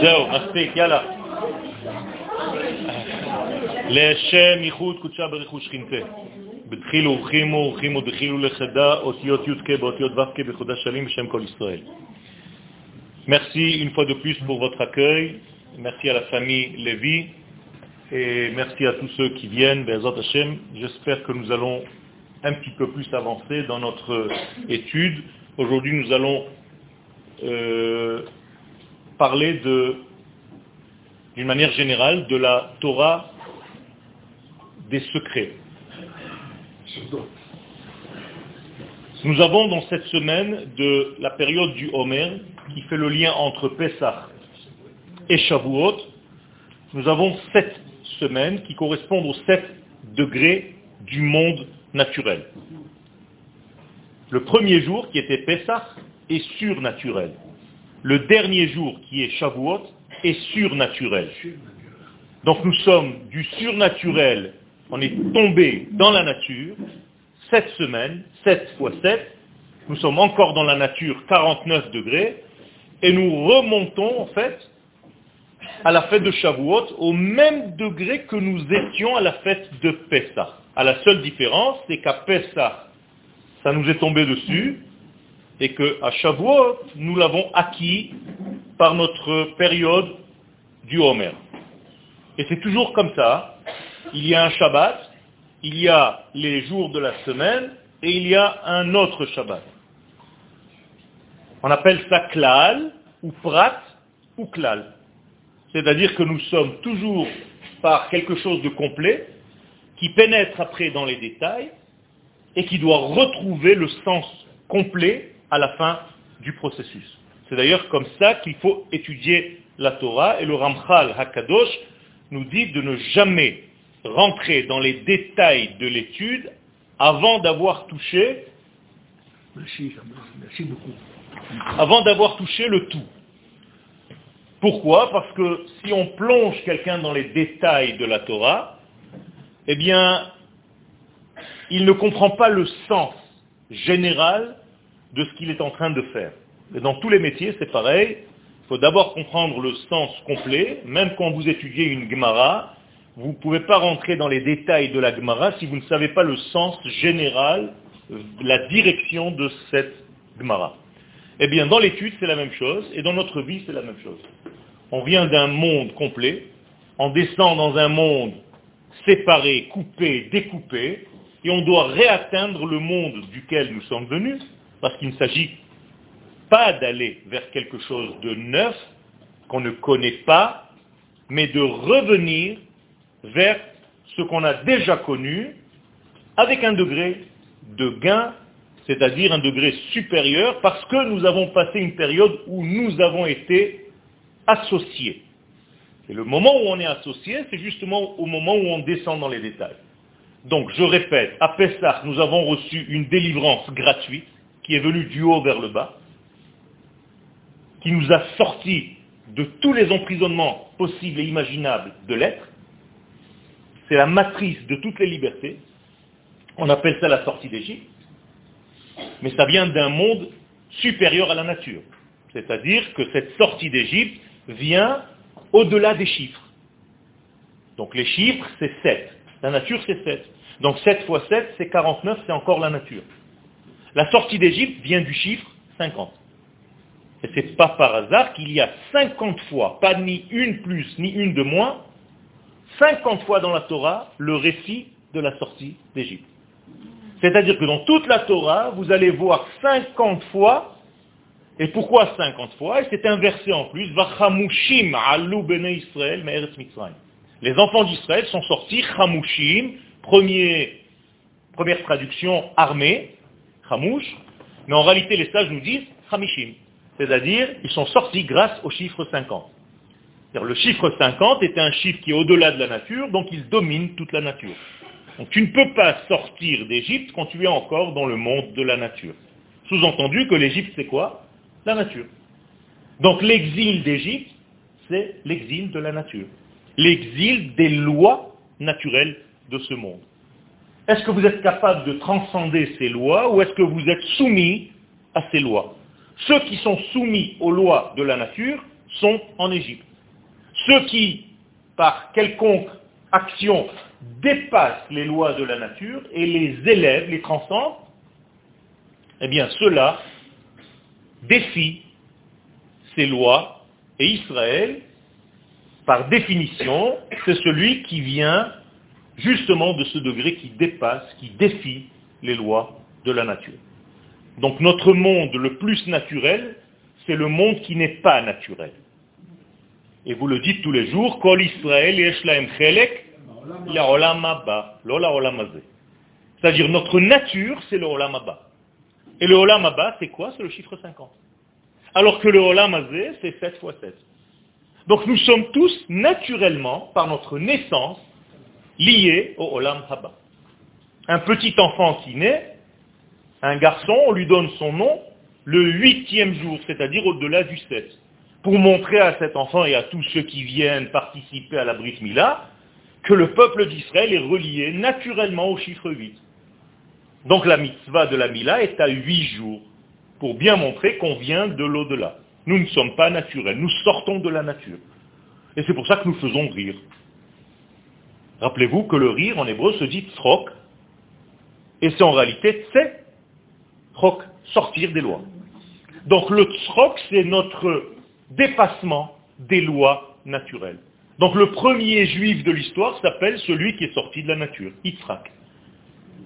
זהו, מספיק, יאללה. לשם ייחוד קודשה ברכוש שכינתה. בתחילו ורחימו ורחימו דחילו לחדה אותיות י"ק באותיות ו"ק בחודה שלים בשם כל ישראל. Merci une fois de plus pour votre accueil. Merci à la famille Lévy. Et merci à tous ceux qui viennent, Bezat Hashem. J'espère que nous allons un petit peu plus avancer dans notre étude. Aujourd'hui, nous allons euh, parler d'une manière générale de la Torah des secrets. Nous avons dans cette semaine de la période du Homer qui fait le lien entre Pessah et Shavuot, nous avons sept semaines qui correspondent aux sept degrés du monde naturel. Le premier jour, qui était Pessah, est surnaturel. Le dernier jour, qui est Shavuot, est surnaturel. Donc nous sommes du surnaturel, on est tombé dans la nature, sept semaines, sept fois sept, nous sommes encore dans la nature 49 degrés, et nous remontons en fait à la fête de Shavuot au même degré que nous étions à la fête de Pessah. À la seule différence, c'est qu'à Pessah, ça nous est tombé dessus, et qu'à Shavuot, nous l'avons acquis par notre période du Homer. Et c'est toujours comme ça. Il y a un Shabbat, il y a les jours de la semaine, et il y a un autre Shabbat. On appelle ça klal, ou prat, ou klal. C'est-à-dire que nous sommes toujours par quelque chose de complet, qui pénètre après dans les détails, et qui doit retrouver le sens complet à la fin du processus. C'est d'ailleurs comme ça qu'il faut étudier la Torah, et le Ramchal Hakadosh nous dit de ne jamais rentrer dans les détails de l'étude avant d'avoir touché avant d'avoir touché le tout. Pourquoi? Parce que si on plonge quelqu'un dans les détails de la Torah, eh bien, il ne comprend pas le sens général de ce qu'il est en train de faire. Dans tous les métiers, c'est pareil. Il faut d'abord comprendre le sens complet. Même quand vous étudiez une Gemara, vous ne pouvez pas rentrer dans les détails de la Gemara si vous ne savez pas le sens général, la direction de cette Gemara. Eh bien, dans l'étude, c'est la même chose, et dans notre vie, c'est la même chose. On vient d'un monde complet, on descend dans un monde séparé, coupé, découpé, et on doit réatteindre le monde duquel nous sommes venus, parce qu'il ne s'agit pas d'aller vers quelque chose de neuf, qu'on ne connaît pas, mais de revenir vers ce qu'on a déjà connu, avec un degré de gain c'est-à-dire un degré supérieur, parce que nous avons passé une période où nous avons été associés. Et le moment où on est associé, c'est justement au moment où on descend dans les détails. Donc, je répète, à Pessah, nous avons reçu une délivrance gratuite qui est venue du haut vers le bas, qui nous a sortis de tous les emprisonnements possibles et imaginables de l'être. C'est la matrice de toutes les libertés. On appelle ça la sortie d'Égypte mais ça vient d'un monde supérieur à la nature. C'est-à-dire que cette sortie d'Égypte vient au-delà des chiffres. Donc les chiffres, c'est 7. La nature, c'est 7. Donc 7 fois 7, c'est 49, c'est encore la nature. La sortie d'Égypte vient du chiffre 50. Et c'est pas par hasard qu'il y a 50 fois, pas ni une plus, ni une de moins, 50 fois dans la Torah, le récit de la sortie d'Égypte. C'est-à-dire que dans toute la Torah, vous allez voir 50 fois, et pourquoi 50 fois? C'est un verset en plus, Vachamushim alu Israël Les enfants d'Israël sont sortis, Chamushim, première traduction armée, Mais en réalité les sages nous disent Chamishim. C'est-à-dire, ils sont sortis grâce au chiffre 50. Le chiffre 50 est un chiffre qui est au-delà de la nature, donc il domine toute la nature. Donc tu ne peux pas sortir d'Égypte quand tu es encore dans le monde de la nature. Sous-entendu que l'Égypte, c'est quoi? La nature. Donc l'exil d'Égypte, c'est l'exil de la nature. L'exil des lois naturelles de ce monde. Est-ce que vous êtes capable de transcender ces lois ou est-ce que vous êtes soumis à ces lois? Ceux qui sont soumis aux lois de la nature sont en Égypte. Ceux qui, par quelconque action, dépassent les lois de la nature et les élèvent, les transcendent, eh bien ceux-là défient ces lois et Israël, par définition, c'est celui qui vient justement de ce degré qui dépasse, qui défie les lois de la nature. Donc notre monde le plus naturel, c'est le monde qui n'est pas naturel. Et vous le dites tous les jours, Kol Israël chelek la C'est-à-dire notre nature, c'est le olam Et le olam c'est quoi? C'est le chiffre 50. Alors que le olam c'est 7 fois 7. Donc nous sommes tous naturellement, par notre naissance, liés au olam haba. Un petit enfant qui naît, un garçon, on lui donne son nom le huitième jour, c'est-à-dire au-delà du sept, pour montrer à cet enfant et à tous ceux qui viennent participer à la Brit Mila que le peuple d'Israël est relié naturellement au chiffre 8. Donc la mitzvah de la Mila est à huit jours, pour bien montrer qu'on vient de l'au-delà. Nous ne sommes pas naturels, nous sortons de la nature. Et c'est pour ça que nous faisons rire. Rappelez-vous que le rire en hébreu se dit tsrok, et c'est en réalité tse, sortir des lois. Donc le tsrok, c'est notre dépassement des lois naturelles. Donc le premier juif de l'histoire s'appelle celui qui est sorti de la nature, Yitzhak.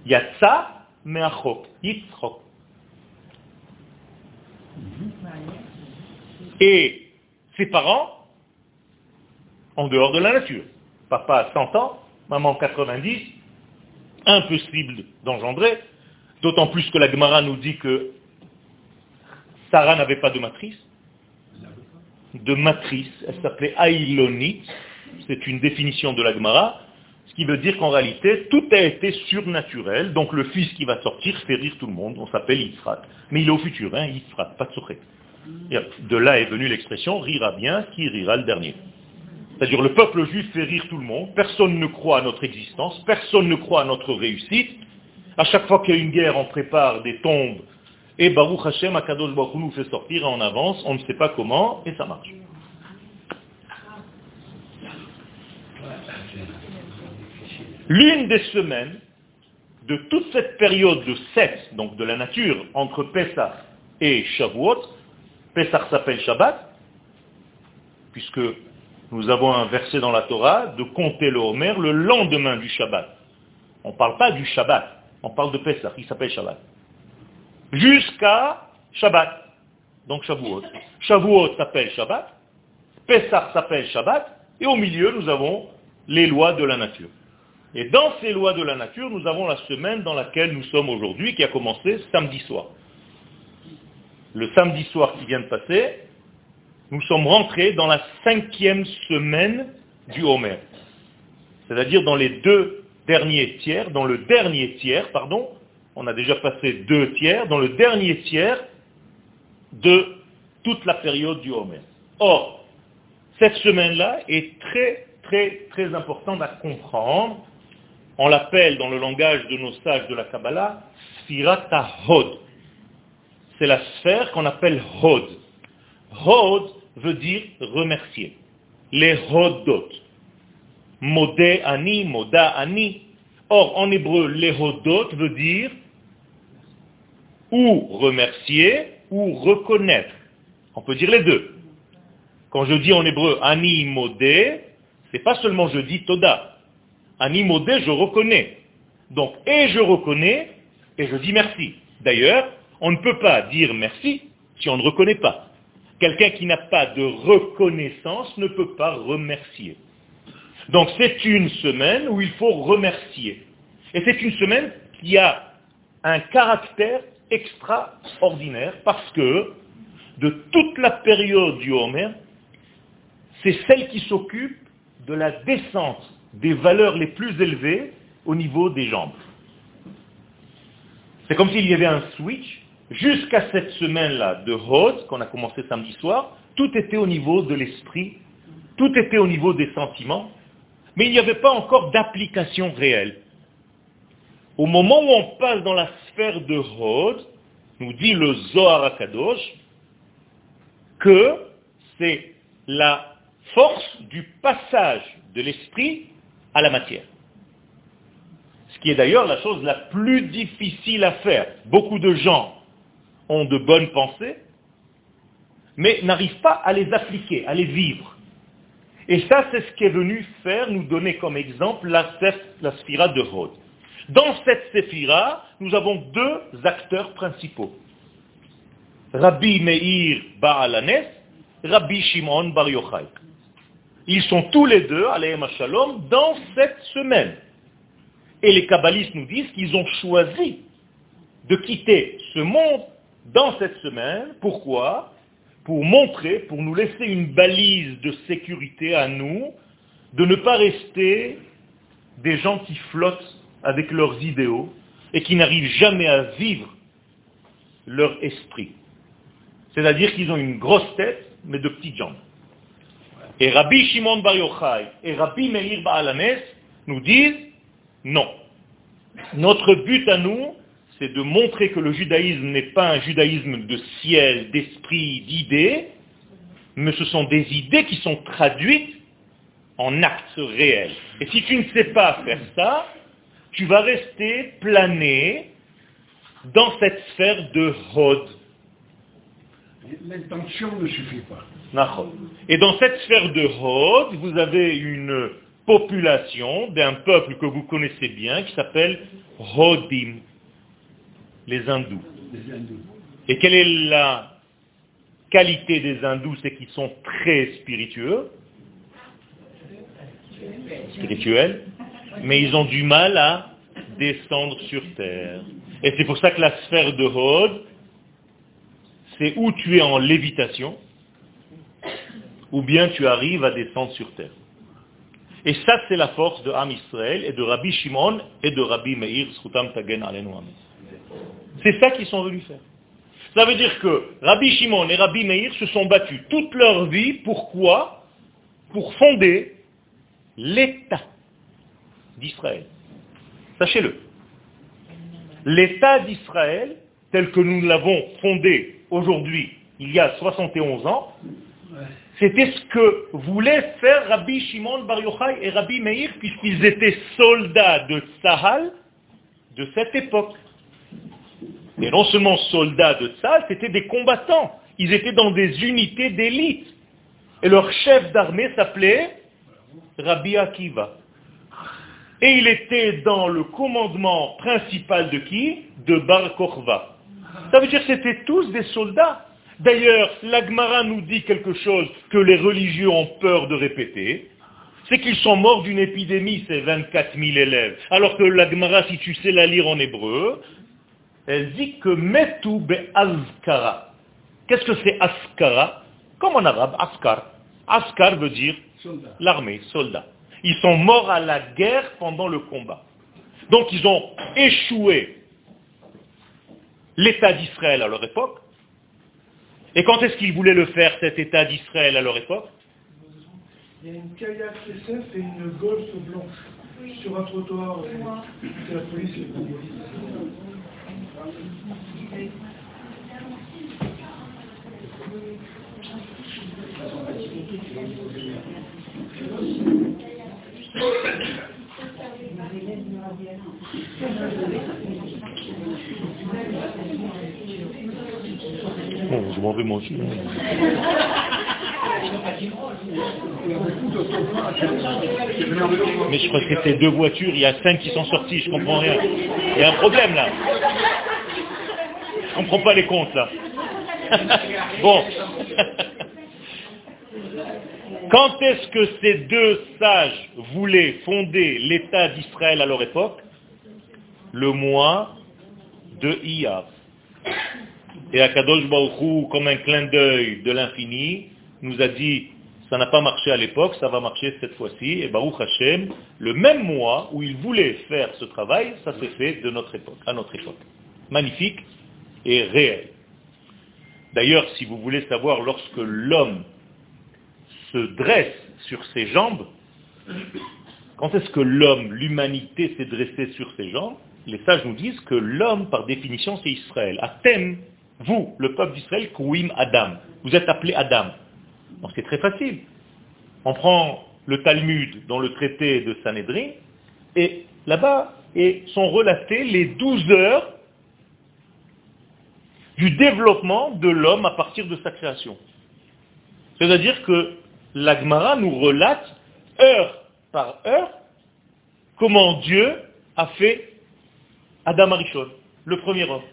Yatsa meachok, Yitzhak. Et ses parents, en dehors de la nature. Papa a 100 ans, maman 90, impossible d'engendrer, D'autant plus que la Gemara nous dit que Sarah n'avait pas de matrice. De matrice, elle s'appelait Ailonit, c'est une définition de la Gemara, ce qui veut dire qu'en réalité, tout a été surnaturel, donc le fils qui va sortir fait rire tout le monde, on s'appelle Yitzhak. Mais il est au futur, hein, pas de De là est venue l'expression, rira bien, qui rira le dernier. C'est-à-dire le peuple juif fait rire tout le monde, personne ne croit à notre existence, personne ne croit à notre réussite, à chaque fois qu'il y a une guerre, on prépare des tombes. Et Baruch Hashem, Akadosh Baruch nous fait sortir en avance, on ne sait pas comment, et ça marche. L'une des semaines de toute cette période de sept, donc de la nature, entre Pessah et Shavuot, Pessah s'appelle Shabbat, puisque nous avons un verset dans la Torah de compter le Homer le lendemain du Shabbat. On ne parle pas du Shabbat. On parle de Pessah, il s'appelle Shabbat. Jusqu'à Shabbat. Donc Shavuot. Shavuot s'appelle Shabbat. Pessah s'appelle Shabbat. Et au milieu, nous avons les lois de la nature. Et dans ces lois de la nature, nous avons la semaine dans laquelle nous sommes aujourd'hui, qui a commencé samedi soir. Le samedi soir qui vient de passer, nous sommes rentrés dans la cinquième semaine du Homer. C'est-à-dire dans les deux dernier tiers, dans le dernier tiers, pardon, on a déjà passé deux tiers, dans le dernier tiers de toute la période du Homer. Or, cette semaine-là est très, très, très importante à comprendre. On l'appelle dans le langage de nos sages de la Kabbalah, Sfirata Hod. C'est la sphère qu'on appelle Hod. Hod veut dire remercier. Les Hodot. Modé ani, moda ani. Or, en hébreu, lehodot veut dire ou remercier ou reconnaître. On peut dire les deux. Quand je dis en hébreu ani modé, c'est pas seulement je dis toda. Ani modé, je reconnais. Donc, et je reconnais, et je dis merci. D'ailleurs, on ne peut pas dire merci si on ne reconnaît pas. Quelqu'un qui n'a pas de reconnaissance ne peut pas remercier. Donc c'est une semaine où il faut remercier. Et c'est une semaine qui a un caractère extraordinaire parce que de toute la période du Homer, c'est celle qui s'occupe de la descente des valeurs les plus élevées au niveau des jambes. C'est comme s'il y avait un switch. Jusqu'à cette semaine-là de Hod, qu'on a commencé samedi soir, tout était au niveau de l'esprit, tout était au niveau des sentiments, mais il n'y avait pas encore d'application réelle. Au moment où on passe dans la sphère de Hod, nous dit le Zohar Akadosh, que c'est la force du passage de l'esprit à la matière. Ce qui est d'ailleurs la chose la plus difficile à faire. Beaucoup de gens ont de bonnes pensées, mais n'arrivent pas à les appliquer, à les vivre. Et ça, c'est ce qui est venu faire, nous donner comme exemple la, la sphira de Hod. Dans cette séphira, nous avons deux acteurs principaux. Rabbi Meir Baalanes, Rabbi Shimon Bar Yochai. Ils sont tous les deux, alayhim shalom, dans cette semaine. Et les kabbalistes nous disent qu'ils ont choisi de quitter ce monde dans cette semaine. Pourquoi? Pour montrer, pour nous laisser une balise de sécurité à nous, de ne pas rester des gens qui flottent avec leurs idéaux et qui n'arrivent jamais à vivre leur esprit. C'est-à-dire qu'ils ont une grosse tête, mais de petites jambes. Et Rabbi Shimon Bar Yochai et Rabbi Meir Baalames nous disent non. Notre but à nous, c'est de montrer que le judaïsme n'est pas un judaïsme de ciel, d'esprit, d'idées, mais ce sont des idées qui sont traduites en actes réels. Et si tu ne sais pas faire ça, tu vas rester plané dans cette sphère de Hod. L'intention ne suffit pas. Et dans cette sphère de Hod, vous avez une population d'un peuple que vous connaissez bien qui s'appelle Hodim, les hindous. Et quelle est la qualité des hindous C'est qu'ils sont très spiritueux, spirituels, mais ils ont du mal à descendre sur terre. Et c'est pour ça que la sphère de Hod, c'est où tu es en lévitation, ou bien tu arrives à descendre sur terre. Et ça, c'est la force de Ham Israël et de Rabbi Shimon et de Rabbi Meir, Tagen C'est ça qu'ils sont venus faire. Ça veut dire que Rabbi Shimon et Rabbi Meir se sont battus toute leur vie. Pourquoi? Pour fonder l'État d'Israël. Sachez-le. L'État d'Israël, tel que nous l'avons fondé aujourd'hui, il y a 71 ans, c'était ce que voulaient faire Rabbi Shimon Bar Yochai et Rabbi Meir, puisqu'ils étaient soldats de Tzahal de cette époque. Et non seulement soldats de Tzahal, c'était des combattants. Ils étaient dans des unités d'élite. Et leur chef d'armée s'appelait Rabbi Akiva. Et il était dans le commandement principal de qui? De Bar Kochva. Ça veut dire que c'était tous des soldats. D'ailleurs, l'Agmara nous dit quelque chose que les religieux ont peur de répéter. C'est qu'ils sont morts d'une épidémie, ces 24 000 élèves. Alors que l'Agmara, si tu sais la lire en hébreu, elle dit que metu be azkara. Qu'est-ce que c'est askara Comme en arabe, askar. Askar veut dire l'armée, soldat. Ils sont morts à la guerre pendant le combat. Donc ils ont échoué l'État d'Israël à leur époque. Et quand est-ce qu'ils voulaient le faire, cet État d'Israël à leur époque? Il y a une kayak SF et une Golf blanche sur un trottoir. C'est la police Bon, je m'en vais moi aussi. Mais je crois que c'était deux voitures, il y a cinq qui sont sortis, je comprends rien. Il y a un problème là. Je comprends pas les comptes là. bon. Quand est-ce que ces deux sages voulaient fonder l'État d'Israël à leur époque? Le mois de Iyar. Et Akadosh Baruchou, comme un clin d'œil de l'infini, nous a dit, ça n'a pas marché à l'époque, ça va marcher cette fois-ci, et Baruch Hashem, le même mois où il voulait faire ce travail, ça s'est fait de notre époque, à notre époque. Magnifique et réel. D'ailleurs, si vous voulez savoir lorsque l'homme se dresse sur ses jambes, quand est-ce que l'homme, l'humanité s'est dressée sur ses jambes Les sages nous disent que l'homme, par définition, c'est Israël. À thème, Vous, le peuple d'Israël, Kouim Adam. Vous êtes appelé Adam. c'est très facile. On prend le Talmud dans le traité de Sanhedrin, et là-bas sont relatées les douze heures du développement de l'homme à partir de sa création. C'est-à-dire que l'Agmara nous relate heure par heure comment Dieu a fait Adam Arishon, le premier homme.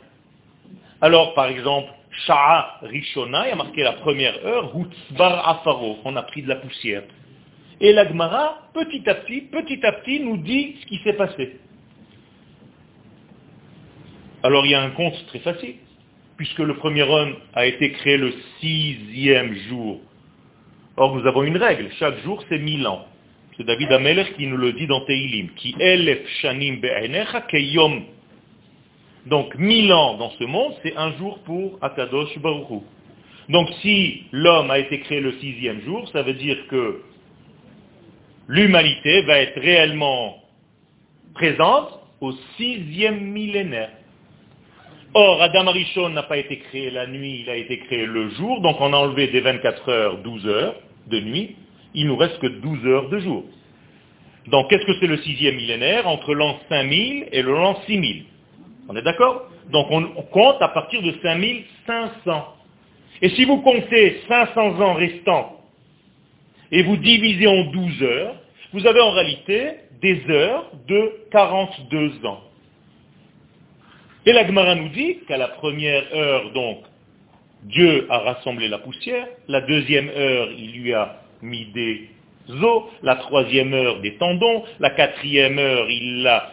Alors, par exemple, Sha'a Rishona, il a marqué la première heure, Hutzbar Afaro, on a pris de la poussière. Et l'Agmara, petit à petit, petit à petit, nous dit ce qui s'est passé. Alors il y a un compte très facile, puisque le premier homme a été créé le sixième jour. Or nous avons une règle, chaque jour c'est mille ans. C'est David Ameler qui nous le dit dans Teilim, qui elef shanim keyom. Donc mille ans dans ce monde, c'est un jour pour Akadosh Baruch Donc si l'homme a été créé le sixième jour, ça veut dire que l'humanité va être réellement présente au sixième millénaire. Or, Adam Arishon n'a pas été créé la nuit, il a été créé le jour, donc on a enlevé des 24 heures 12 heures de nuit, il nous reste que 12 heures de jour. Donc qu'est-ce que c'est le sixième millénaire? Entre l'an 5000 et le l'an 6000 On est d'accord? Donc on, on, compte à partir de 5500. Et si vous comptez 500 ans restants et vous divisez en 12 heures, vous avez en réalité des heures de 42 ans. Et la Gemara nous dit qu'à la première heure, donc, Dieu a rassemblé la poussière, la deuxième heure, il lui a mis des os, la troisième heure des tendons, la quatrième heure, il l'a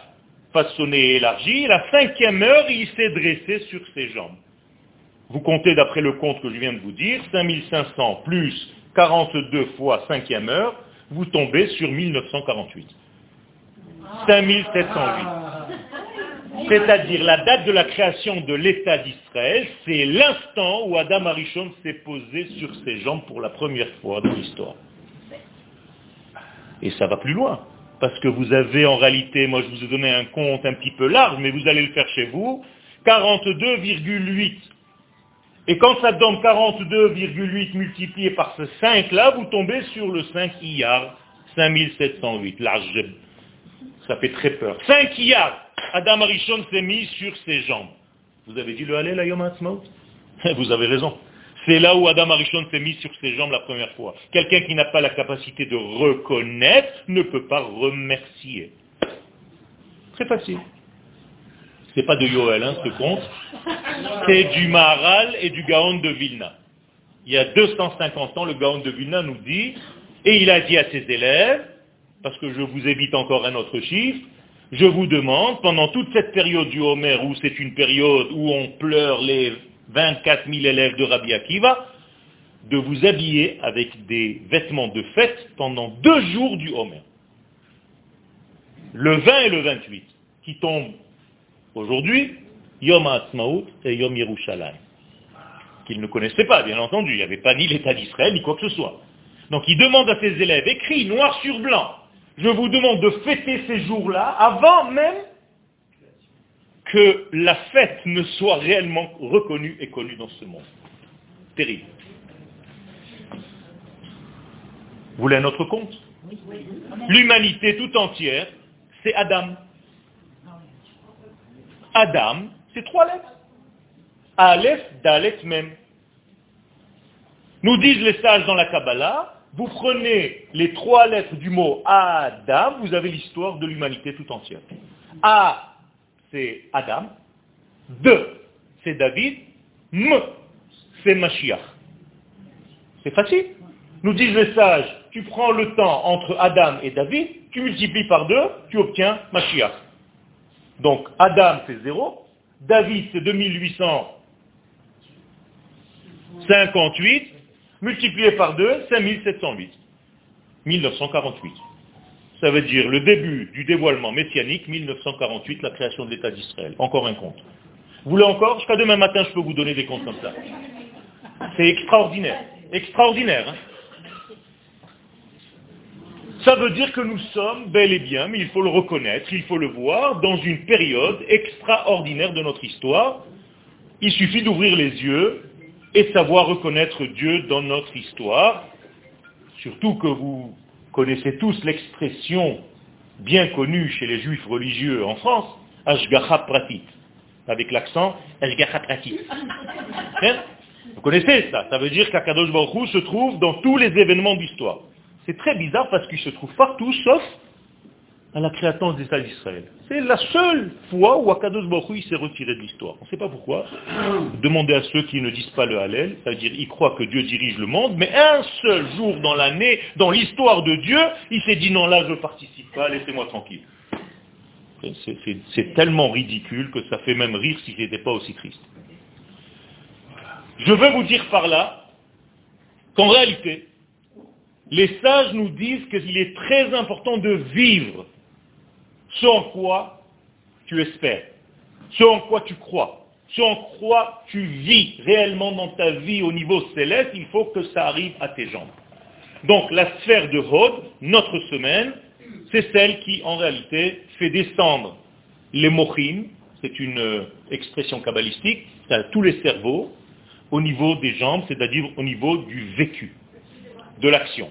façonné et élargi, la cinquième heure, il s'est dressé sur ses jambes. Vous comptez d'après le compte que je viens de vous dire, 5500 plus 42 fois cinquième heure, vous tombez sur 1948. 5708. C'est-à-dire la date de la création de l'État d'Israël, c'est l'instant où Adam Arishon s'est posé sur ses jambes pour la première fois dans l'histoire. Et ça va plus loin. Parce que vous avez en réalité, moi je vous ai donné un compte un petit peu large, mais vous allez le faire chez vous, 42,8. Et quand ça donne 42,8 multiplié par ce 5 là, vous tombez sur le 5 Iyar, 5708. Large. Ça fait très peur. 5 Iyar. Adam Arishon s'est mis sur ses jambes. Vous avez dit le Hallel à Yom Vous avez raison. C'est là où Adam Arishon s'est mis sur ses jambes la première fois. Quelqu'un qui n'a pas la capacité de reconnaître ne peut pas remercier. Très facile. C'est pas de Yoel, hein, ce compte. C'est du Maharal et du Gaon de Vilna. Il y a 250 ans, le Gaon de Vilna nous dit, et il a dit à ses élèves, parce que je vous évite encore un autre chiffre, je vous demande, pendant toute cette période du Homer, où c'est une période où on pleure les 24 000 élèves de Rabbi Akiva, de vous habiller avec des vêtements de fête pendant deux jours du Homer. Le 20 et le 28, qui tombent aujourd'hui, Yom HaAtzmaut et Yom Yerushalayim. Qu'ils ne connaissaient pas, bien entendu. Il n'y avait pas ni l'État d'Israël, ni quoi que ce soit. Donc il demande à ses élèves, écrit noir sur blanc, je vous demande de fêter ces jours-là avant même que la fête ne soit réellement reconnue et connue dans ce monde. Terrible. Vous voulez un autre compte L'humanité tout entière, c'est Adam. Adam, c'est trois lettres. Aleph, Dalet, même. Nous disent les sages dans la Kabbalah, vous prenez les trois lettres du mot Adam, vous avez l'histoire de l'humanité tout entière. A, c'est Adam. De, c'est David. M, c'est Mashiach. C'est facile. Nous disent les sages, tu prends le temps entre Adam et David, tu multiplies par deux, tu obtiens Mashiach. Donc Adam, c'est 0. David, c'est 2858 multiplié par 2, 5708. 1948. Ça veut dire le début du dévoilement messianique, 1948, la création de l'État d'Israël. Encore un compte. Vous voulez encore? Jusqu'à demain matin, je peux vous donner des comptes comme ça. C'est extraordinaire. Extraordinaire. Hein ça veut dire que nous sommes bel et bien, mais il faut le reconnaître, il faut le voir, dans une période extraordinaire de notre histoire, Il suffit d'ouvrir les yeux et savoir reconnaître Dieu dans notre histoire. Surtout que vous connaissez tous l'expression bien connue chez les juifs religieux en France, Ashgacha Pratit, avec l'accent Ashgacha Pratit. Hein? Vous connaissez ça? Ça veut dire qu'Akadosh Baruch se trouve dans tous les événements d'histoire. C'est très bizarre parce qu'il se trouve partout, sauf à la création des États d'Israël. C'est la seule fois où Akadosh Baruch s'est retiré de l'histoire. On ne sait pas pourquoi. Demandez à ceux qui ne disent pas le Hallel, c'est-à-dire ils croient que Dieu dirige le monde, mais un seul jour dans l'année, dans l'histoire de Dieu, il s'est dit non là je ne participe pas, laissez-moi tranquille. C'est tellement ridicule que ça fait même rire si n'était pas aussi triste. Je veux vous dire par là qu'en réalité, les sages nous disent qu'il est très important de vivre ce en quoi tu espères, ce en quoi tu crois, ce en quoi tu vis réellement dans ta vie au niveau céleste, il faut que ça arrive à tes jambes. Donc la sphère de Hod, notre semaine, c'est celle qui en réalité fait descendre les mochim, c'est une euh, expression kabbalistique, à tous les cerveaux, au niveau des jambes, c'est-à-dire au niveau du vécu, de l'action.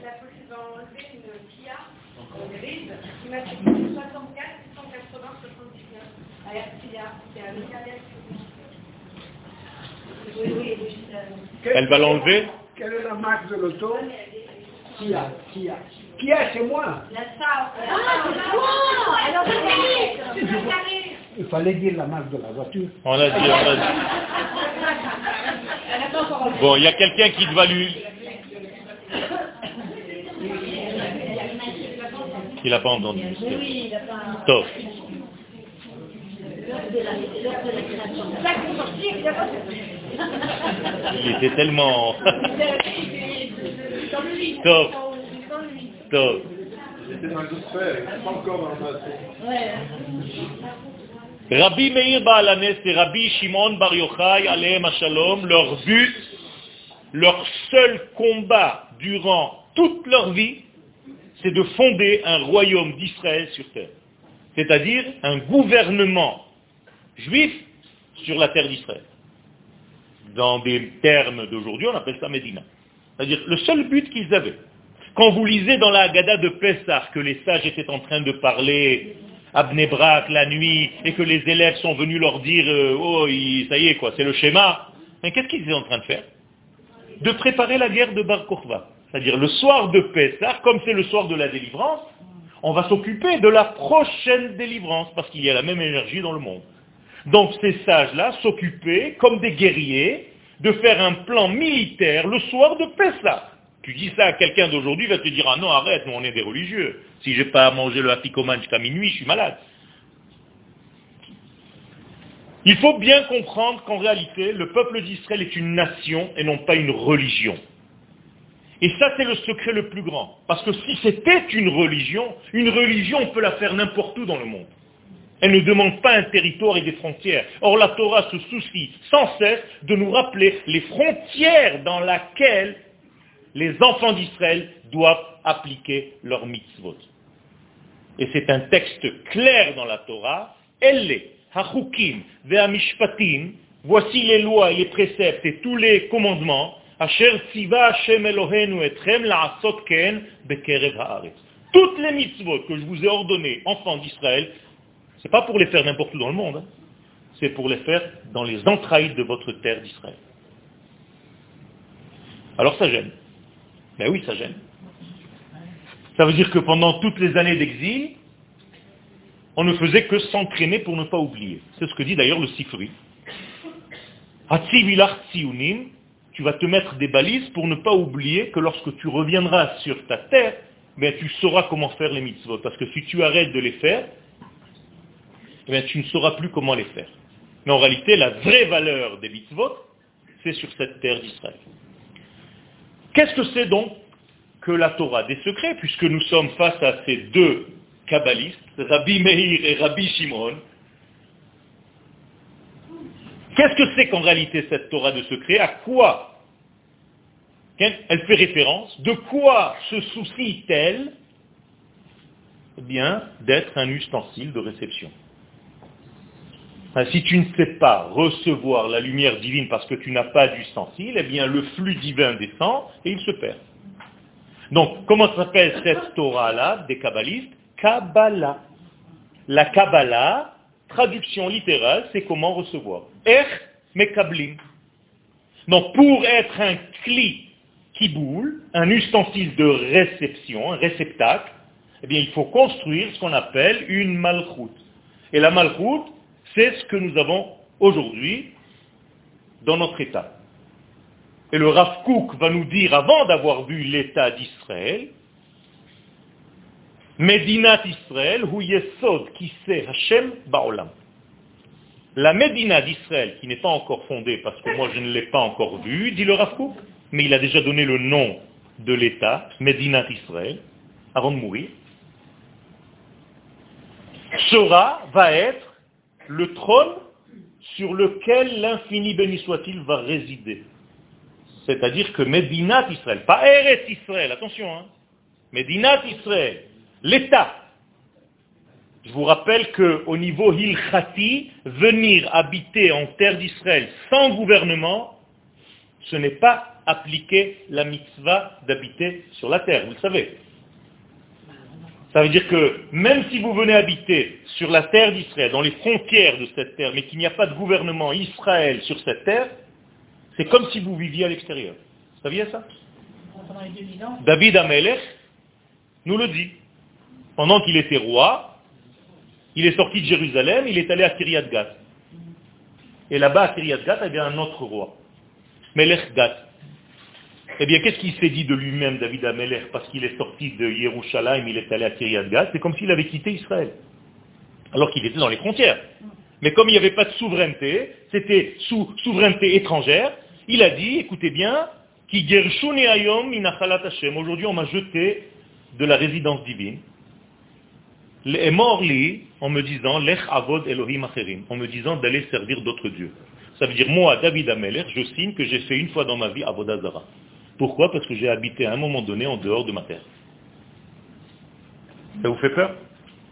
Elle va l'enlever Quelle est la marque de l'auto Kia, Kia. Kia, c'est moi. La Ah, c'est moi Alors, Il fallait dire la marque de la voiture. On a dit, on a dit. Bon, il y a quelqu'un qui doit lui... Il n'a pas entendu. Oui, il. Top. Était tellement... Top. Top. Rabbi Meir Baalanes et Rabbi Shimon Bar Yochai, Aleem Shalom, leur but, leur seul combat durant toute leur vie, c'est de fonder un royaume d'Israël sur terre. C'est-à-dire un gouvernement juif sur la terre d'Israël. Dans des termes d'aujourd'hui, on appelle ça Médina. C'est-à-dire le seul but qu'ils avaient. Quand vous lisez dans la Haggadah de Pessah que les sages étaient en train de parler à Bnebrak la nuit et que les élèves sont venus leur dire euh, oh ça y est quoi, c'est le schéma. Mais qu'est-ce qu'ils étaient en train de faire? De préparer la guerre de Bar Kokhba. C'est-à-dire le soir de Pessah, comme c'est le soir de la délivrance, on va s'occuper de la prochaine délivrance parce qu'il y a la même énergie dans le monde. Donc ces sages-là s'occupaient, comme des guerriers, de faire un plan militaire le soir de Pessah. Tu dis ça à quelqu'un d'aujourd'hui, il va te dire, ah non, arrête, nous on est des religieux. Si je n'ai pas à manger le apicomane jusqu'à minuit, je suis malade. Il faut bien comprendre qu'en réalité, le peuple d'Israël est une nation et non pas une religion. Et ça, c'est le secret le plus grand. Parce que si c'était une religion, une religion, on peut la faire n'importe où dans le monde. Elle ne demande pas un territoire et des frontières. Or, la Torah se soucie sans cesse de nous rappeler les frontières dans lesquelles les enfants d'Israël doivent appliquer leur mitzvot. Et c'est un texte clair dans la Torah. Elle est, hachukim, ve'amishpatim, voici les lois et les préceptes et tous les commandements, asher tziva Hashem Elohenu etrem la'asot ken bekerev haaretz. Toutes les mitzvot que je vous ai ordonnées, enfants d'Israël, ce n'est pas pour les faire n'importe où dans le monde, hein. c'est pour les faire dans les entrailles de votre terre d'Israël. Alors ça gêne. Ben oui, ça gêne. Ça veut dire que pendant toutes les années d'exil, on ne faisait que s'entraîner pour ne pas oublier. C'est ce que dit d'ailleurs le Sifri. Tu vas te mettre des balises pour ne pas oublier que lorsque tu reviendras sur ta terre, ben, tu sauras comment faire les mitzvot. Parce que si tu arrêtes de les faire, ben, tu ne sauras plus comment les faire. Mais en réalité, la vraie valeur des mitzvot, c'est sur cette terre d'Israël. Qu'est-ce que c'est donc que la Torah Des secrets, puisque nous sommes face à ces deux kabbalistes, Rabbi Meir et Rabbi Shimon? Qu'est-ce que c'est qu'en réalité cette Torah de secret À quoi elle fait référence? De quoi se soucie-t-elle? Eh bien, d'être un ustensile de réception. Si tu ne sais pas recevoir la lumière divine parce que tu n'as pas d'ustensile, eh bien le flux divin descend et il se perd. Donc, comment s'appelle cette Torah-là des kabbalistes? Kabbalah. La Kabbalah, traduction littérale, c'est comment recevoir. Er mekablim. Donc, pour être un cli qui boule, un ustensile de réception, un réceptacle, eh bien, il faut construire ce qu'on appelle une malchoute. Et la malchoute, c'est ce que nous avons aujourd'hui dans notre État. Et le Rav Kook va nous dire, avant d'avoir vu l'État d'Israël, Medinat Israël, hu yesod qui Hashem ba'olam. La Médina d'Israël, qui n'est pas encore fondée, parce que moi je ne l'ai pas encore vue, dit le Rav Kook, mais il a déjà donné le nom de l'État, Medinat Israël, avant de mourir, sera, va être le trône sur lequel l'infini béni soit-il va résider. C'est-à-dire que Medinat Israël, pas Eretz Israël, attention, hein, Medinat Israël, l'État. Je vous rappelle qu'au niveau Hilchati, venir habiter en terre d'Israël sans gouvernement, ce n'est pas appliquer la mitzvah d'habiter sur la terre, vous le savez. Ça veut dire que même si vous venez habiter sur la terre d'Israël, dans les frontières de cette terre, mais qu'il n'y a pas de gouvernement Israël sur cette terre, c'est comme si vous viviez à l'extérieur. Vous saviez ça? David Amelech nous le dit. Pendant qu'il était roi, il est sorti de Jérusalem, il est allé à Kiryat Gat. Et là-bas, à Kiryat Gat, il y avait un autre roi, Melech Gat. Eh bien, qu'est-ce qu'il s'est dit de lui-même, David Amelech, parce qu'il est sorti de Yerushalayim, il est allé à Kiryat Gat C'est comme s'il avait quitté Israël, alors qu'il était dans les frontières. Mais comme il n'y avait pas de souveraineté, c'était sous souveraineté étrangère, il a dit, écoutez bien, qui Aujourd'hui, on m'a jeté de la résidence divine. est mort en me disant, lech avod Elohim acherim, en me disant d'aller servir d'autres dieux. Ça veut dire, moi, David Ameler, je signe que j'ai fait une fois dans ma vie Avodazara. Pourquoi? Parce que j'ai habité à un moment donné en dehors de ma terre. Ça vous fait peur?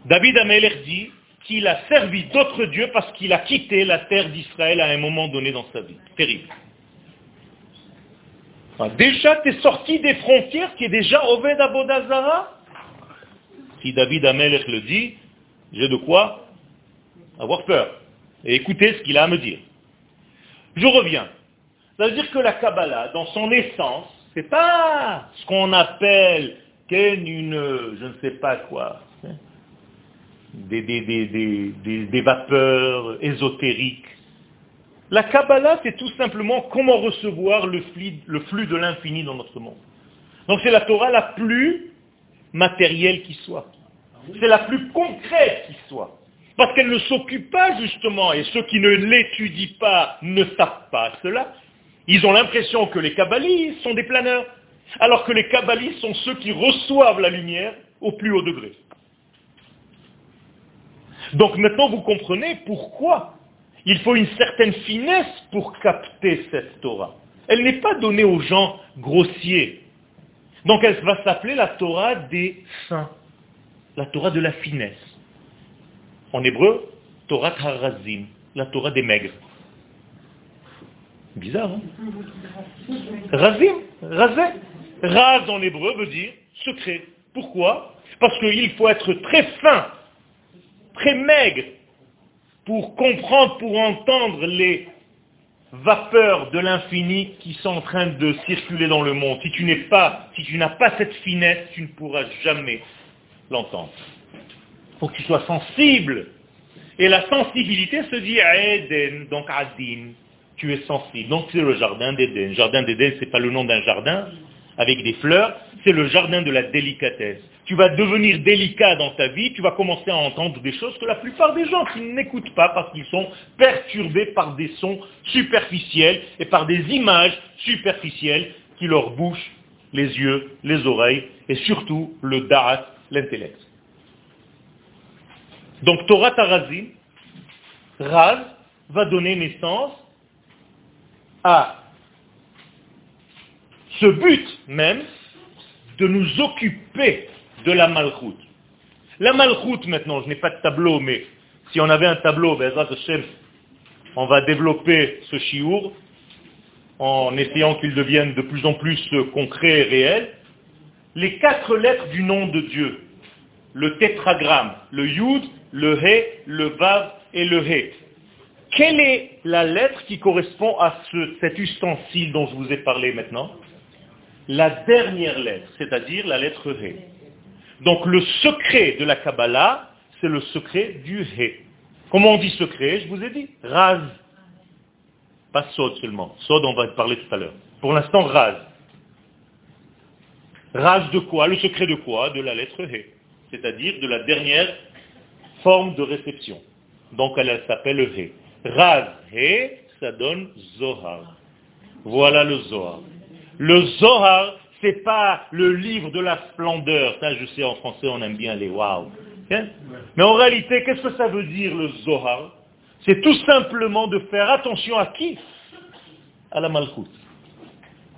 David Ameler dit qu'il a servi d'autres dieux parce qu'il a quitté la terre d'Israël à un moment donné dans sa vie. Terrible. Ah, déjà, tu es sorti des frontières qui est déjà Oved Abodazara? Si David Amelech le dit, j'ai de quoi avoir peur. Et écouter ce qu'il a à me dire. Je reviens. Ça veut dire que la Kabbalah, dans son essence, c'est pas ce qu'on appelle une, je ne sais pas quoi, hein, des, des vapeurs ésotériques. La Kabbalah, c'est tout simplement comment recevoir le flux, le flux de l'infini dans notre monde. Donc c'est la Torah la plus matérielle qui soit. C'est la plus concrète qui soit. Parce qu'elle ne s'occupe pas justement, et ceux qui ne l'étudient pas ne savent pas cela, ils ont l'impression que les kabbalistes sont des planeurs, alors que les kabbalistes sont ceux qui reçoivent la lumière au plus haut degré. Donc maintenant vous comprenez pourquoi il faut une certaine finesse pour capter cette Torah. Elle n'est pas donnée aux gens grossiers. Donc elle va s'appeler la Torah des saints, la Torah de la finesse. En hébreu, Torah Harazim, la Torah des maigres. Bizarre, hein Razim, razé. Raz en hébreu veut dire secret. Pourquoi? Parce qu'il faut être très fin, très maigre, pour comprendre, pour entendre les vapeurs de l'infini qui sont en train de circuler dans le monde. Si tu n'es pas, si tu n'as pas cette finesse, tu ne pourras jamais l'entendre. Il faut que tu sois sensible. Et la sensibilité se dit Eden, donc Adin. Tu es sensible. Donc c'est le jardin d'Eden. Jardin d'Eden, ce n'est pas le nom d'un jardin avec des fleurs, c'est le jardin de la délicatesse tu vas devenir délicat dans ta vie, tu vas commencer à entendre des choses que la plupart des gens qui n'écoutent pas parce qu'ils sont perturbés par des sons superficiels et par des images superficielles qui leur bouchent les yeux, les oreilles et surtout le da'at, l'intellect. Donc Torah Tarazim, Raz, va donner naissance à ce but même de nous occuper de la malchoute. La malchoute maintenant, je n'ai pas de tableau, mais si on avait un tableau, ben, On va développer ce chiour en essayant qu'il devienne de plus en plus concret et réel. Les quatre lettres du nom de Dieu, le tétragramme, le yud, le he, le vav et le he. Quelle est la lettre qui correspond à cet ustensile dont je vous ai parlé maintenant? La dernière lettre, c'est-à-dire la lettre he. Donc le secret de la Kabbalah, c'est le secret du he. Comment on dit secret? Je vous ai dit. Raz. Pas sod seulement. Sod, on va parler tout à l'heure. Pour l'instant, raz. Raz de quoi? Le secret de quoi? De la lettre he. C'est-à-dire de la dernière forme de réception. Donc elle, s'appelle he. Raz, he, ça donne Zohar. Voilà le Zohar. Le Zohar, c'est pas le livre de la splendeur. Ça, je sais, en français, on aime bien les waouh. Hein? Mais en réalité, qu'est-ce que ça veut dire le Zohar? C'est tout simplement de faire attention à qui? À la Malchut,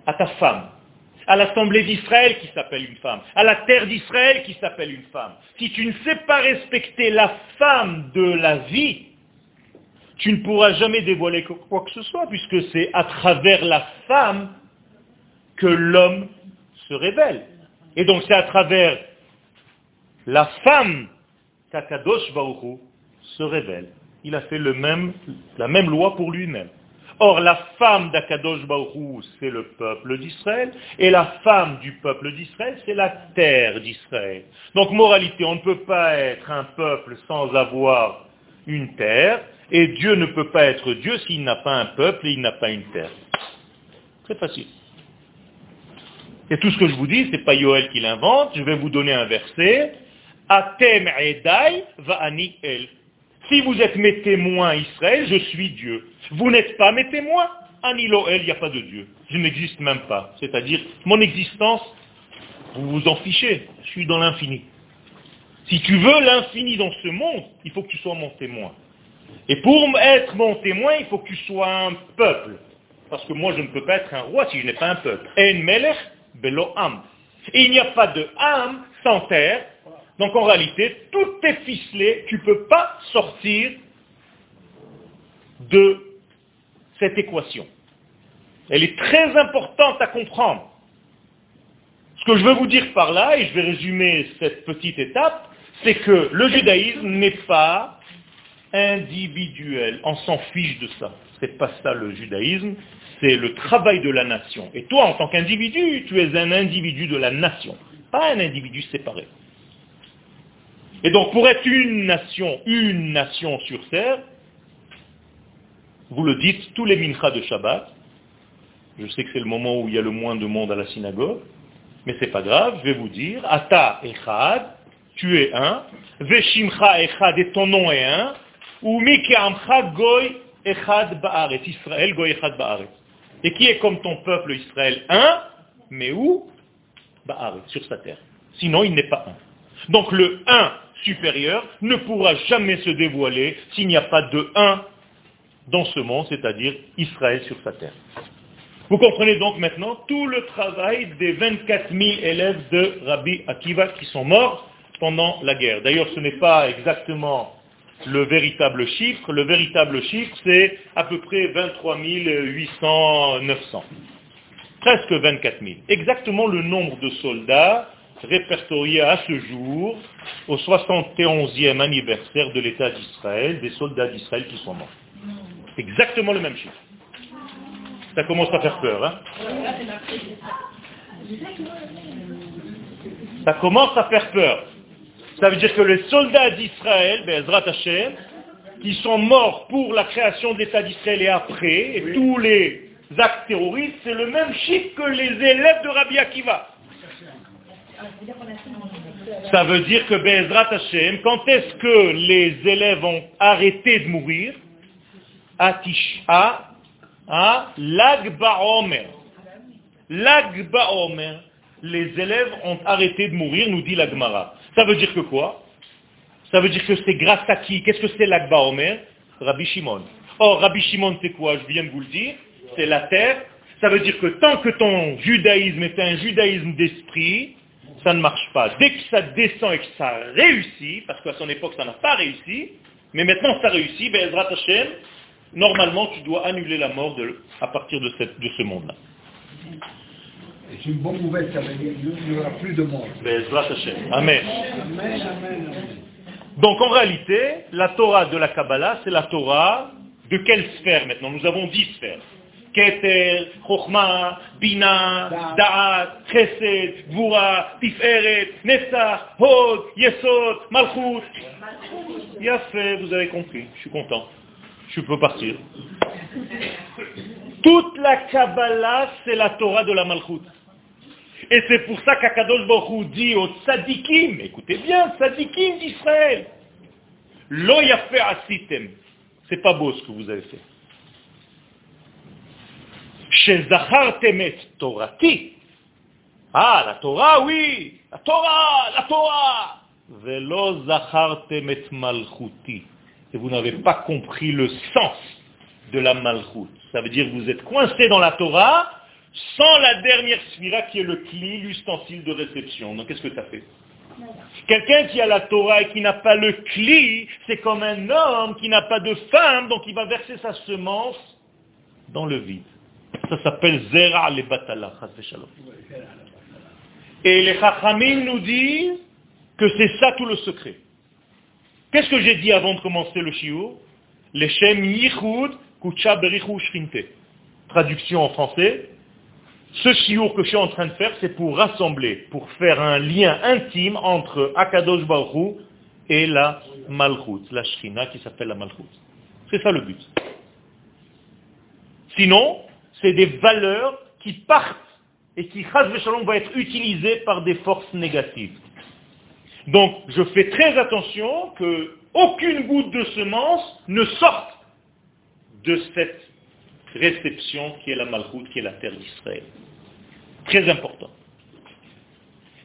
à ta femme, à l'assemblée d'Israël qui s'appelle une femme, à la terre d'Israël qui s'appelle une femme. Si tu ne sais pas respecter la femme de la vie, tu ne pourras jamais dévoiler quoi que ce soit, puisque c'est à travers la femme que l'homme se révèle. Et donc c'est à travers la femme qu'Akadosh Baruch se révèle. Il a fait le même, la même loi pour lui-même. Or, la femme d'Akadosh Baruch c'est le peuple d'Israël, et la femme du peuple d'Israël, c'est la terre d'Israël. Donc, moralité, on ne peut pas être un peuple sans avoir une terre, et Dieu ne peut pas être Dieu s'il n'a pas un peuple et il n'a pas une terre. C'est facile. Et tout ce que je vous dis, ce n'est pas Yoel qui l'invente, je vais vous donner un verset. Atem edai va'ani el. Si vous êtes mes témoins Israël, je suis Dieu. Vous n'êtes pas mes témoins, Anilo el, il n'y a pas de Dieu. Je n'existe même pas. C'est-à-dire, mon existence, vous vous en fichez. Je suis dans l'infini. Si tu veux l'infini dans ce monde, il faut que tu sois mon témoin. Et pour être mon témoin, il faut que tu sois un peuple. Parce que moi, je ne peux pas être un roi si je n'ai pas un peuple. En melech belo. Et il n'y a pas de âme sans terre. Donc en réalité, tout est ficelé. Tu ne peux pas sortir de cette équation. Elle est très importante à comprendre. Ce que je veux vous dire par là, et je vais résumer cette petite étape, c'est que le judaïsme n'est pas individuel. On s'en fiche de ça. C'est pas ça le judaïsme, c'est le travail de la nation. Et toi, en tant qu'individu, tu es un individu de la nation, pas un individu séparé. Et donc, pour être une nation, une nation sur terre, vous le dites tous les minchas de Shabbat. Je sais que c'est le moment où il y a le moins de monde à la synagogue, mais c'est pas grave, je vais vous dire, Ata Echad, tu es un, Veshimcha Echad et ton nom est un, Israël Goy Echad Baaret. Et qui est comme ton peuple Israël Un, mais où Baaret, sur sa terre. Sinon, il n'est pas un. Donc le un supérieur ne pourra jamais se dévoiler s'il n'y a pas de un dans ce monde, c'est-à-dire Israël sur sa terre. Vous comprenez donc maintenant tout le travail des 24 000 élèves de Rabbi Akiva qui sont morts pendant la guerre. D'ailleurs, ce n'est pas exactement le véritable chiffre. Le véritable chiffre, c'est à peu près 23 800, 900. Presque 24 000. Exactement le nombre de soldats répertoriés à ce jour au 71e anniversaire de l'État d'Israël, des soldats d'Israël qui sont morts. Exactement le même chiffre. Ça commence à faire peur, hein Ça commence à faire peur. Ça veut dire que les soldats d'Israël, Bezrat Hashem, qui sont morts pour la création de l'État d'Israël et après, et tous les actes terroristes, c'est le même chiffre que les élèves de Rabbi Akiva. Ça veut dire que Bezrat Hashem, quand est-ce que les élèves ont arrêté de mourir? À Tisha, à l'Agba Omer. L'Agba Omer, les élèves ont arrêté de mourir, nous dit l'Agmara. Ça veut dire que quoi? Ça veut dire que c'est grâce à qui? Qu'est-ce que c'est l'Agba Omer? Rabbi Shimon. Or, Rabbi Shimon, c'est quoi? Je viens de vous le dire. C'est la terre. Ça veut dire que tant que ton judaïsme est un judaïsme d'esprit, ça ne marche pas. Dès que ça descend et que ça réussit, parce qu'à son époque ça n'a pas réussi, mais maintenant ça réussit, ben normalement, tu dois annuler la mort à partir de ce monde-là. C'est une bonne nouvelle, ça veut dire qu'il n'y aura plus de mort. Amen. Donc en réalité, la Torah de la Kabbalah, c'est la Torah de quelle sphère maintenant? Nous avons dix sphères. Keter, Chochma, Bina, Da'at, Chesed, Vura, Tiferet, Nessa, Hod, Yesod, Malchut. fait, vous avez compris, je suis content. Je peux partir. Toute la Kabbalah, c'est la Torah de la Malchut. Et c'est pour ça qu'Akadosh Baruch dit aux tzadikim, écoutez bien, tzadikim d'Israël, lo fait asitem. C'est pas beau ce que vous avez fait. Shezachartemet Torati. Ah, la Torah, oui. La Torah, la Torah. Velo zachartemet malchuti. Et vous n'avez pas compris le sens de la malchut. Ça veut dire que vous êtes coincé dans la Torah sans la dernière sphira qui est le cli, l'ustensile de réception. Donc qu'est-ce que as fait Quelqu'un qui a la Torah et qui n'a pas le cli, c'est comme un homme qui n'a pas de femme, donc il va verser sa semence dans le vide. Ça s'appelle Zera le Batala. Et les Chachamim nous disent que c'est ça tout le secret. Qu'est-ce que j'ai dit avant de commencer le shiur Les Shem Yichud Kucha Berichu Shrinte. Traduction en français. Ce shiur que je suis en train de faire, c'est pour rassembler, pour faire un lien intime entre Akadosh Baruch et la Malchut, la Shrina qui s'appelle la Malchut. C'est ça le but. Sinon, c'est des valeurs qui partent et qui, Shalom, vont être utilisées par des forces négatives. Donc, je fais très attention que aucune goutte de semence ne sorte de cette réception qui est la Malchut, qui est la terre d'Israël. Très important.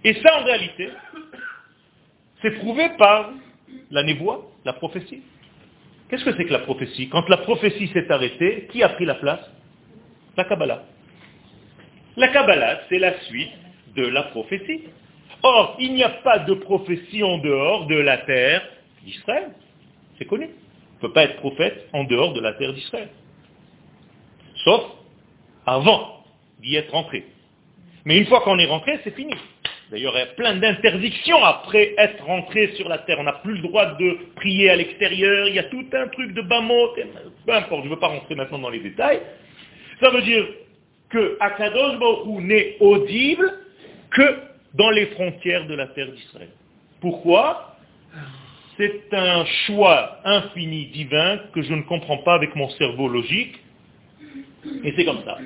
Et ça, en réalité, c'est prouvé par la névoie, la prophétie. Qu'est-ce que c'est que la prophétie? Quand la prophétie s'est arrêtée, qui a pris la place? La Kabbalah. La Kabbalah, c'est la suite de la prophétie. Or, il n'y a pas de prophétie en dehors de la terre d'Israël. C'est connu. On ne peut pas être prophète en dehors de la terre d'Israël. Sauf avant d'y être entré. Mais une fois qu'on est rentré, c'est fini. D'ailleurs, il y a plein d'interdictions après être rentré sur la terre. On n'a plus le droit de prier à l'extérieur. Il y a tout un truc de bamot. Peu importe, je ne veux pas rentrer maintenant dans les détails. Ça veut dire que Akadosh Baruch n'est audible que dans les frontières de la terre d'Israël. Pourquoi? C'est un choix infini divin que je ne comprends pas avec mon cerveau logique. Et c'est comme ça.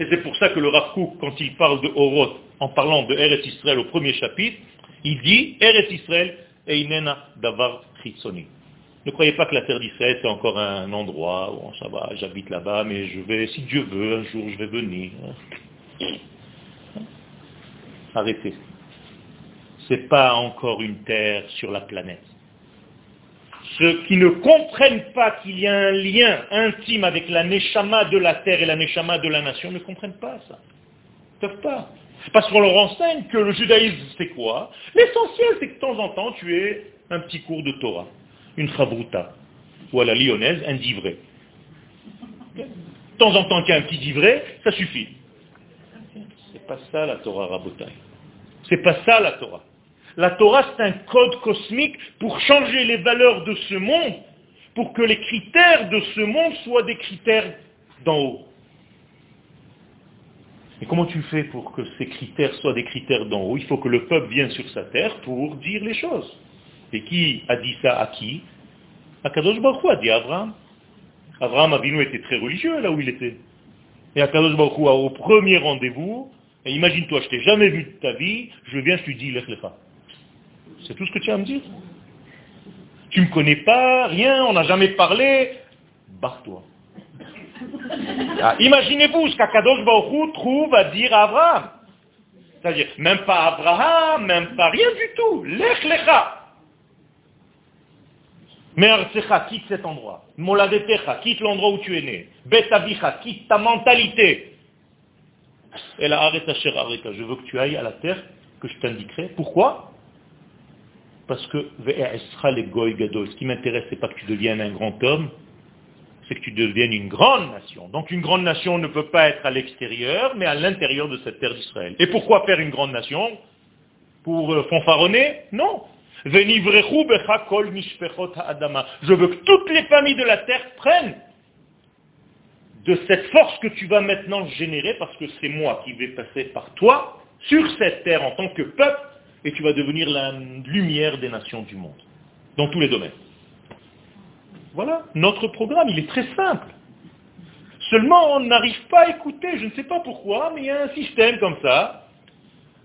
Et c'est pour ça que le Rav quand il parle de Oroth, en parlant de Eretz Israël au premier chapitre, il dit Eretz Israël Einena Davar Chitzoni. Ne croyez pas que la terre d'Israël c'est encore un endroit où ça va, j'habite là-bas, mais je vais, si Dieu veut, un jour je vais venir. Arrêtez. Ce n'est pas encore une terre sur la planète. Ceux qui ne comprennent pas qu'il y a un lien intime avec la Neshama de la terre et la Neshama de la nation ne comprennent pas ça. Ils ne peuvent pas. Parce qu'on leur enseigne que le judaïsme, c'est quoi? L'essentiel, c'est que de temps en temps, tu aies un petit cours de Torah, une chabruta, ou à la lyonnaise, un divré. De temps en temps qu'il y a un petit divré, ça suffit. C'est pas ça la Torah rabotai. C'est pas ça la Torah. La Torah, c'est un code cosmique pour changer les valeurs de ce monde, pour que les critères de ce monde soient des critères d'en haut. Et comment tu fais pour que ces critères soient des critères d'en haut? Il faut que le peuple vienne sur sa terre pour dire les choses. Et qui a dit ça à qui? Akadosh Baruch a dit à Abraham. Abraham Avinu était très religieux là où il était. Et Akadosh Baruch a au premier rendez-vous, et imagine-toi, je t'ai jamais vu de ta vie, je viens, je lui dis, lecha. C'est tout ce que tu as à me dire? Tu ne me connais pas, rien, on n'a jamais parlé. Barre-toi. Ah, imaginez-vous ce qu'Akadosh trouve à dire à Abraham. C'est-à-dire, même pas Abraham, même pas rien du tout. Lech lecha. Me'artsecha, quitte cet endroit. Moladetecha, quitte l'endroit où tu es né. Betavicha, quitte ta mentalité. Et la arrête je veux que tu ailles à la terre que je t'indiquerai. Pourquoi? Parce que ce qui m'intéresse, c'est pas que tu deviennes un grand homme, c'est que tu deviennes une grande nation. Donc une grande nation ne peut pas être à l'extérieur, mais à l'intérieur de cette terre d'Israël. Et pourquoi faire une grande nation? Pour euh, fanfaronner? Non. Je veux que toutes les familles de la terre prennent de cette force que tu vas maintenant générer, parce que c'est moi qui vais passer par toi, sur cette terre en tant que peuple, et tu vas devenir la lumière des nations du monde, dans tous les domaines. Voilà, notre programme, il est très simple. Seulement, on n'arrive pas à écouter, je ne sais pas pourquoi, mais il y a un système comme ça,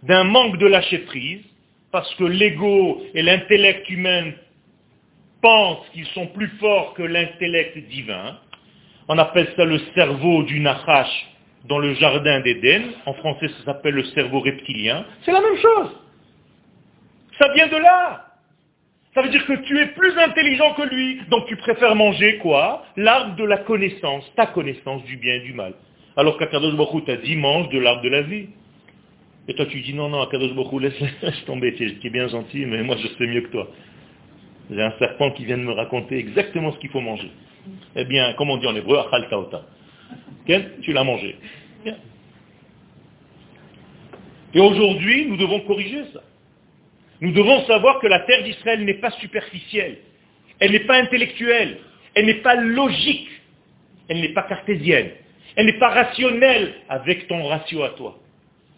d'un manque de lâcher prise, parce que l'ego et l'intellect humain pensent qu'ils sont plus forts que l'intellect divin. On appelle ça le cerveau du Nachash dans le jardin d'Éden. En français, ça s'appelle le cerveau reptilien. C'est la même chose. Ça vient de là. Ça veut dire que tu es plus intelligent que lui, donc tu préfères manger quoi? L'arbre de la connaissance, ta connaissance du bien et du mal. Alors qu'Akadosh Baruch t'a dit mange de l'arbre de la vie. Et toi tu dis non, non, Akadosh Baruch laisse, laisse tomber, tu es, bien gentil, mais moi je sais mieux que toi. J'ai un serpent qui vient de me raconter exactement ce qu'il faut manger. Eh bien, comme on dit en hébreu, achal taota. Tu l'as mangé. Et aujourd'hui, nous devons corriger ça. Nous devons savoir que la terre d'Israël n'est pas superficielle, elle n'est pas intellectuelle, elle n'est pas logique, elle n'est pas cartésienne, elle n'est pas rationnelle avec ton ratio à toi.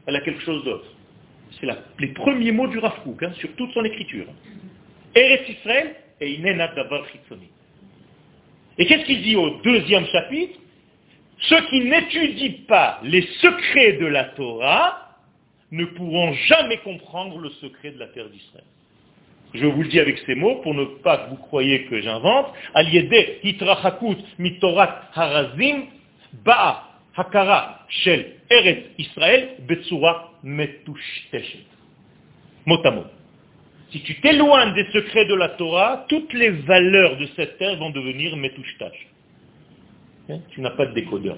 Elle a quelque chose d'autre. C'est les premiers mots du Rafkouk hein, sur toute son écriture. Et qu'est-ce qu'il dit au deuxième chapitre? Ceux qui n'étudient pas les secrets de la Torah ne pourront jamais comprendre le secret de la terre d'Israël. Je vous le dis avec ces mots pour ne pas que vous croyez que j'invente. Aliede hitrachakut mitorat harazim ba hakara shel eret Israël betsura metushteshet. Mot à mot. Si tu t'éloignes des secrets de la Torah, toutes les valeurs de cette terre vont devenir metushtash. Hein? Tu n'as pas de décodeur.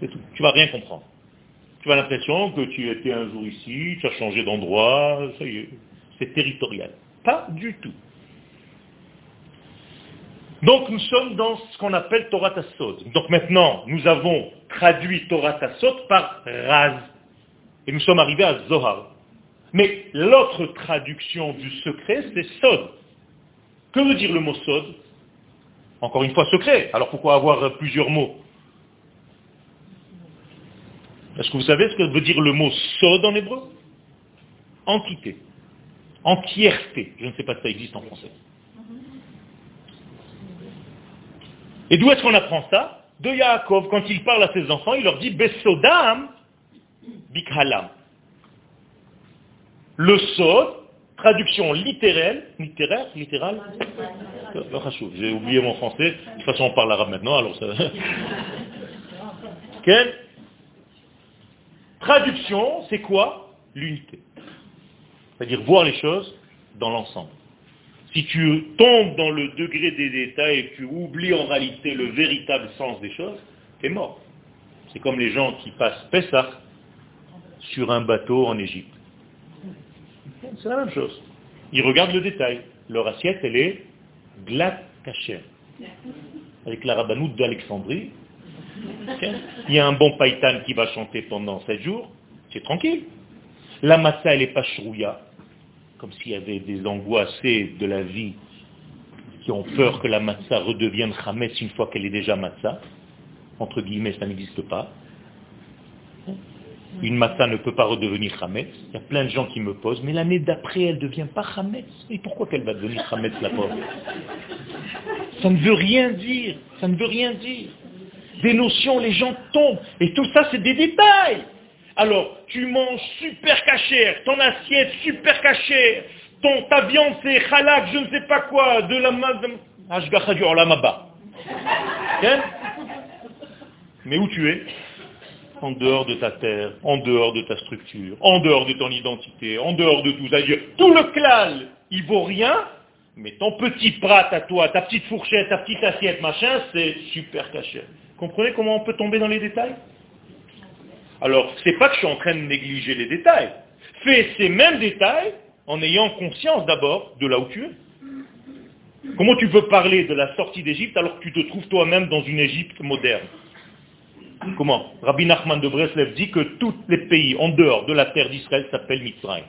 C'est tout. Tu vas rien comprendre. Tu as l'impression que tu étais un jour ici, tu as changé d'endroit, ça y est, c'est territorial. Pas du tout. Donc nous sommes dans ce qu'on appelle Torah Tassot. Donc maintenant, nous avons traduit Torah Tassot par Raz. Et nous sommes arrivés à Zohar. Mais l'autre traduction du secret, c'est Sod. Que veut dire le mot Sod? Encore une fois, secret. Alors pourquoi avoir plusieurs mots? Est-ce que vous savez ce que veut dire le mot sod en hébreu? Entité. Entièreté. Je ne sais pas si ça existe en français. Et d'où est-ce qu'on apprend ça? De Yaakov, quand il parle à ses enfants, il leur dit Besodam bikhalam. Le sod, traduction littérale, littéraire, littérale, j'ai oublié mon français, de toute façon on parle arabe maintenant, alors ça... Quel Traduction, c'est quoi L'unité. C'est-à-dire voir les choses dans l'ensemble. Si tu tombes dans le degré des détails et que tu oublies en réalité le véritable sens des choses, tu es mort. C'est comme les gens qui passent Pessah sur un bateau en Égypte. C'est la même chose. Ils regardent le détail. Leur assiette, elle est cachère. Avec la rabanoute d'Alexandrie, il y a un bon païtan qui va chanter pendant sept jours, c'est tranquille. La matzah, elle n'est pas chrouya, comme s'il y avait des angoissés de la vie qui ont peur que la matzah redevienne chametz une fois qu'elle est déjà matzah. Entre guillemets, ça n'existe pas. Une matzah ne peut pas redevenir chametz. Il y a plein de gens qui me posent, mais l'année d'après, elle ne devient pas chametz. Et pourquoi qu'elle va devenir chametz, la pauvre? Ça ne veut rien dire. Ça ne veut rien dire des notions, les gens tombent. Et tout ça, c'est des détails. Alors, tu manges super cachère, ton assiette super cachère, ton, ta viande c'est halak, je ne sais pas quoi, de la Ashgacha du Olamaba. Mais où tu es? En dehors de ta terre, en dehors de ta structure, en dehors de ton identité, en dehors de tout. C'est-à-dire, tout le clal, il vaut rien, mais ton petit prat à toi, ta petite fourchette, ta petite assiette, machin, c'est super caché. Comprenez comment on peut tomber dans les détails? Alors, ce n'est pas que je suis en train de négliger les détails. Fais ces mêmes détails en ayant conscience d'abord de là où tu es. Comment tu peux parler de la sortie d'Égypte alors que tu te trouves toi-même dans une Égypte moderne? Comment? Rabbi Nachman de Breslev dit que tous les pays en dehors de la terre d'Israël s'appellent Mitzrayim.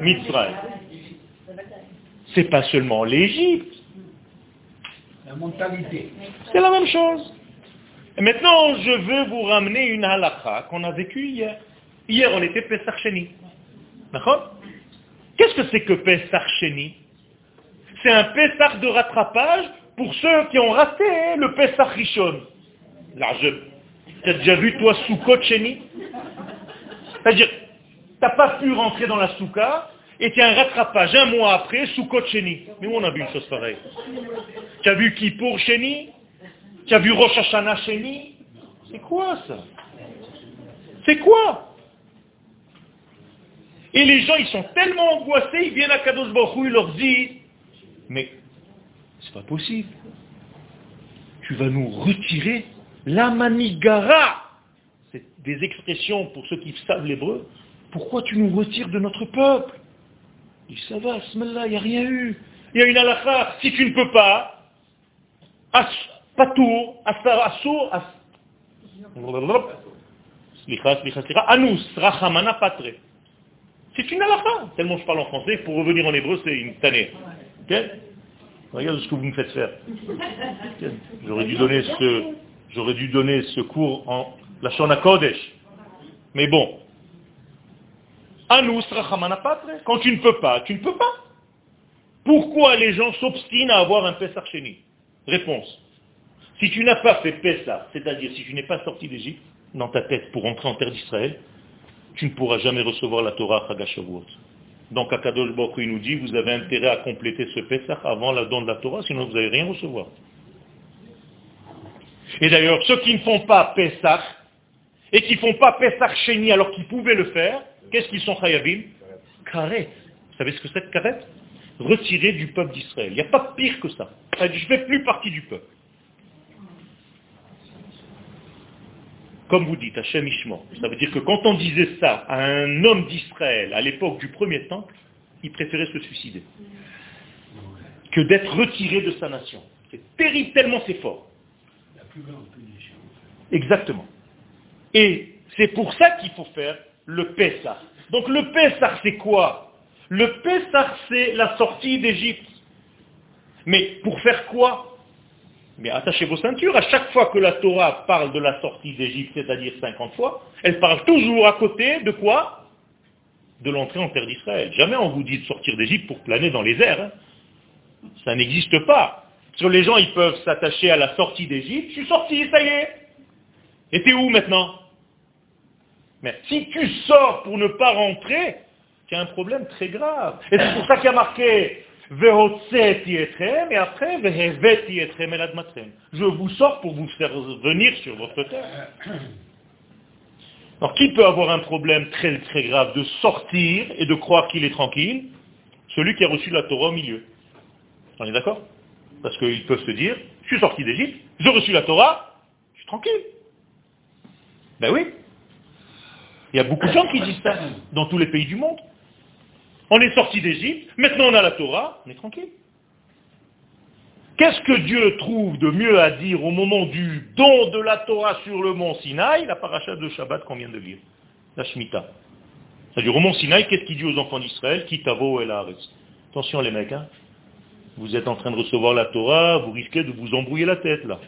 Mitzrayim. C'est pas seulement l'Égypte. La mentalité. C'est la même chose. Et maintenant, je veux vous ramener une halakha qu'on a vécue hier. Hier, on était Pesach Sheni. D'accord? Qu'est-ce que c'est que Pesach Sheni? C'est un Pesach de rattrapage pour ceux qui ont raté le Pesach Rishon. Tu as déjà vu, toi, Soukot Sheni? C'est-à-dire, tu n'as pas pu rentrer dans la souka, et tu as un rattrapage un mois après, Soukot Sheni. Mais où on a vu une chose pareille? Tu as vu Kippour Sheni Tu as vu Rosh Hashanah Sheni C'est quoi ça? C'est quoi? Et les gens, ils sont tellement angoissés, ils viennent à Kadosh Baruch ils leur disent, mais c'est pas possible. Tu vas nous retirer la manigara. C'est des expressions pour ceux qui savent l'hébreu. Pourquoi tu nous retires de notre peuple? Il dit, ça va, là, il n'y a rien eu. Il y a une halakha. Si tu ne peux pas, patour, assour, anus, rachamana patre. C'est une halakha. Tellement je parle en français, pour revenir en hébreu, c'est une tannée. Regarde ce que vous me faites faire. J'aurais dû donner ce, j'aurais dû donner ce cours en la Shona Kodesh. Mais bon. Quand tu ne peux pas, tu ne peux pas. Pourquoi les gens s'obstinent à avoir un Pessah Sheni Réponse. Si tu n'as pas fait Pessah, c'est-à-dire si tu n'es pas sorti d'Égypte, dans ta tête pour entrer en terre d'Israël, tu ne pourras jamais recevoir la Torah Chagashavuot. Donc Akadosh Baruch nous dit, vous avez intérêt à compléter ce Pesach avant la don de la Torah, sinon vous n'allez rien recevoir. Et d'ailleurs, ceux qui ne font pas Pesach, et qui ne font pas Pesach Sheni alors qu'ils pouvaient le faire, qu'est-ce qu'ils sont Chayavim Karet. Vous savez ce que c'est Karet Retirer du peuple d'Israël. Il n'y a pas pire que ça. Je ne fais plus partie du peuple. Comme vous dites, Hachem Ishmo. Ça veut dire que quand on disait ça à un homme d'Israël à l'époque du premier temple, il préférait se suicider que d'être retiré de sa nation. C'est terrible, tellement c'est fort. La plus grande punition. Exactement. Et c'est pour ça qu'il faut faire le Pessah. Donc le Pessah, c'est quoi? Le Pessah, c'est la sortie d'Égypte. Mais pour faire quoi? Mais attachez vos ceintures, à chaque fois que la Torah parle de la sortie d'Égypte, c'est-à-dire 50 fois, elle parle toujours à côté de quoi? De l'entrée en terre d'Israël. Jamais on vous dit de sortir d'Égypte pour planer dans les airs. Hein. Ça n'existe pas. Sur les gens, ils peuvent s'attacher à la sortie d'Égypte. Je suis sorti, ça y est. Et t'es où maintenant? Mais si tu sors pour ne pas rentrer, tu as un problème très grave. Et c'est pour ça qu'il y a marqué et après, je vous sors pour vous faire venir sur votre terre. Alors, qui peut avoir un problème très très grave de sortir et de croire qu'il est tranquille? Celui qui a reçu la Torah au milieu. On est d'accord? Parce qu'ils peuvent se dire, je suis sorti d'Égypte, j'ai reçu la Torah, je suis tranquille. Ben oui. Il y a beaucoup de gens qui disent ça dans tous les pays du monde. On est sorti d'Égypte, maintenant on a la Torah, on est tranquille. Qu'est-ce que Dieu trouve de mieux à dire au moment du don de la Torah sur le mont Sinaï, la paracha de Shabbat qu'on vient de lire, la Shemitah. C'est-à-dire au mont Sinaï, qu'est-ce qu'il dit aux enfants d'Israël? Kitavo el Attention les mecs, hein. vous êtes en train de recevoir la Torah, vous risquez de vous embrouiller la tête là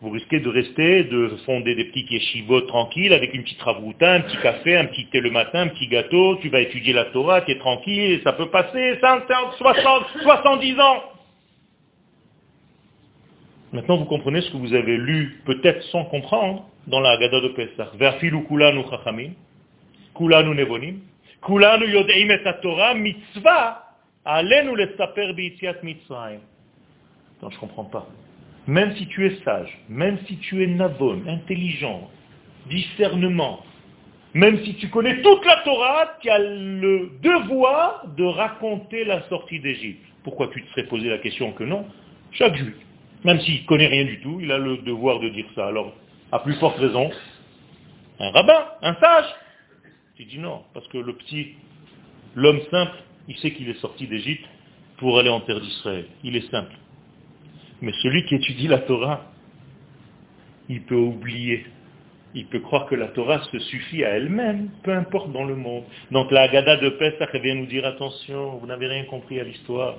vous risquez de rester, de fonder des petits yeshivot tranquilles avec une petite ravouta, un petit café, un petit thé le matin, un petit gâteau, tu vas étudier la Torah, tu es tranquille, ça peut passer 50, 60, 70 ans. Maintenant, vous comprenez ce que vous avez lu, peut-être sans comprendre, dans la Haggadah de Pesach. Verfilu kulanu chachamim, kulanu nevonim, kulanu yodeim et Torah, mitzvah, alenu saper bi'itziat mitzrayim. Attends, je comprends pas. Même si tu es sage, même si tu es navon, intelligent, discernement, même si tu connais toute la Torah, tu as le devoir de raconter la sortie d'Égypte. Pourquoi tu te serais posé la question que non Chaque juif, même s'il ne connaît rien du tout, il a le devoir de dire ça. Alors, à plus forte raison, un rabbin, un sage. Tu dis non, parce que le petit, l'homme simple, il sait qu'il est sorti d'Égypte pour aller en terre d'Israël Il est simple. Mais celui qui étudie la Torah, il peut oublier. Il peut croire que la Torah se suffit à elle-même, peu importe dans le monde. Donc la Haggadah de Pesach vient nous dire attention, vous n'avez rien compris à l'histoire.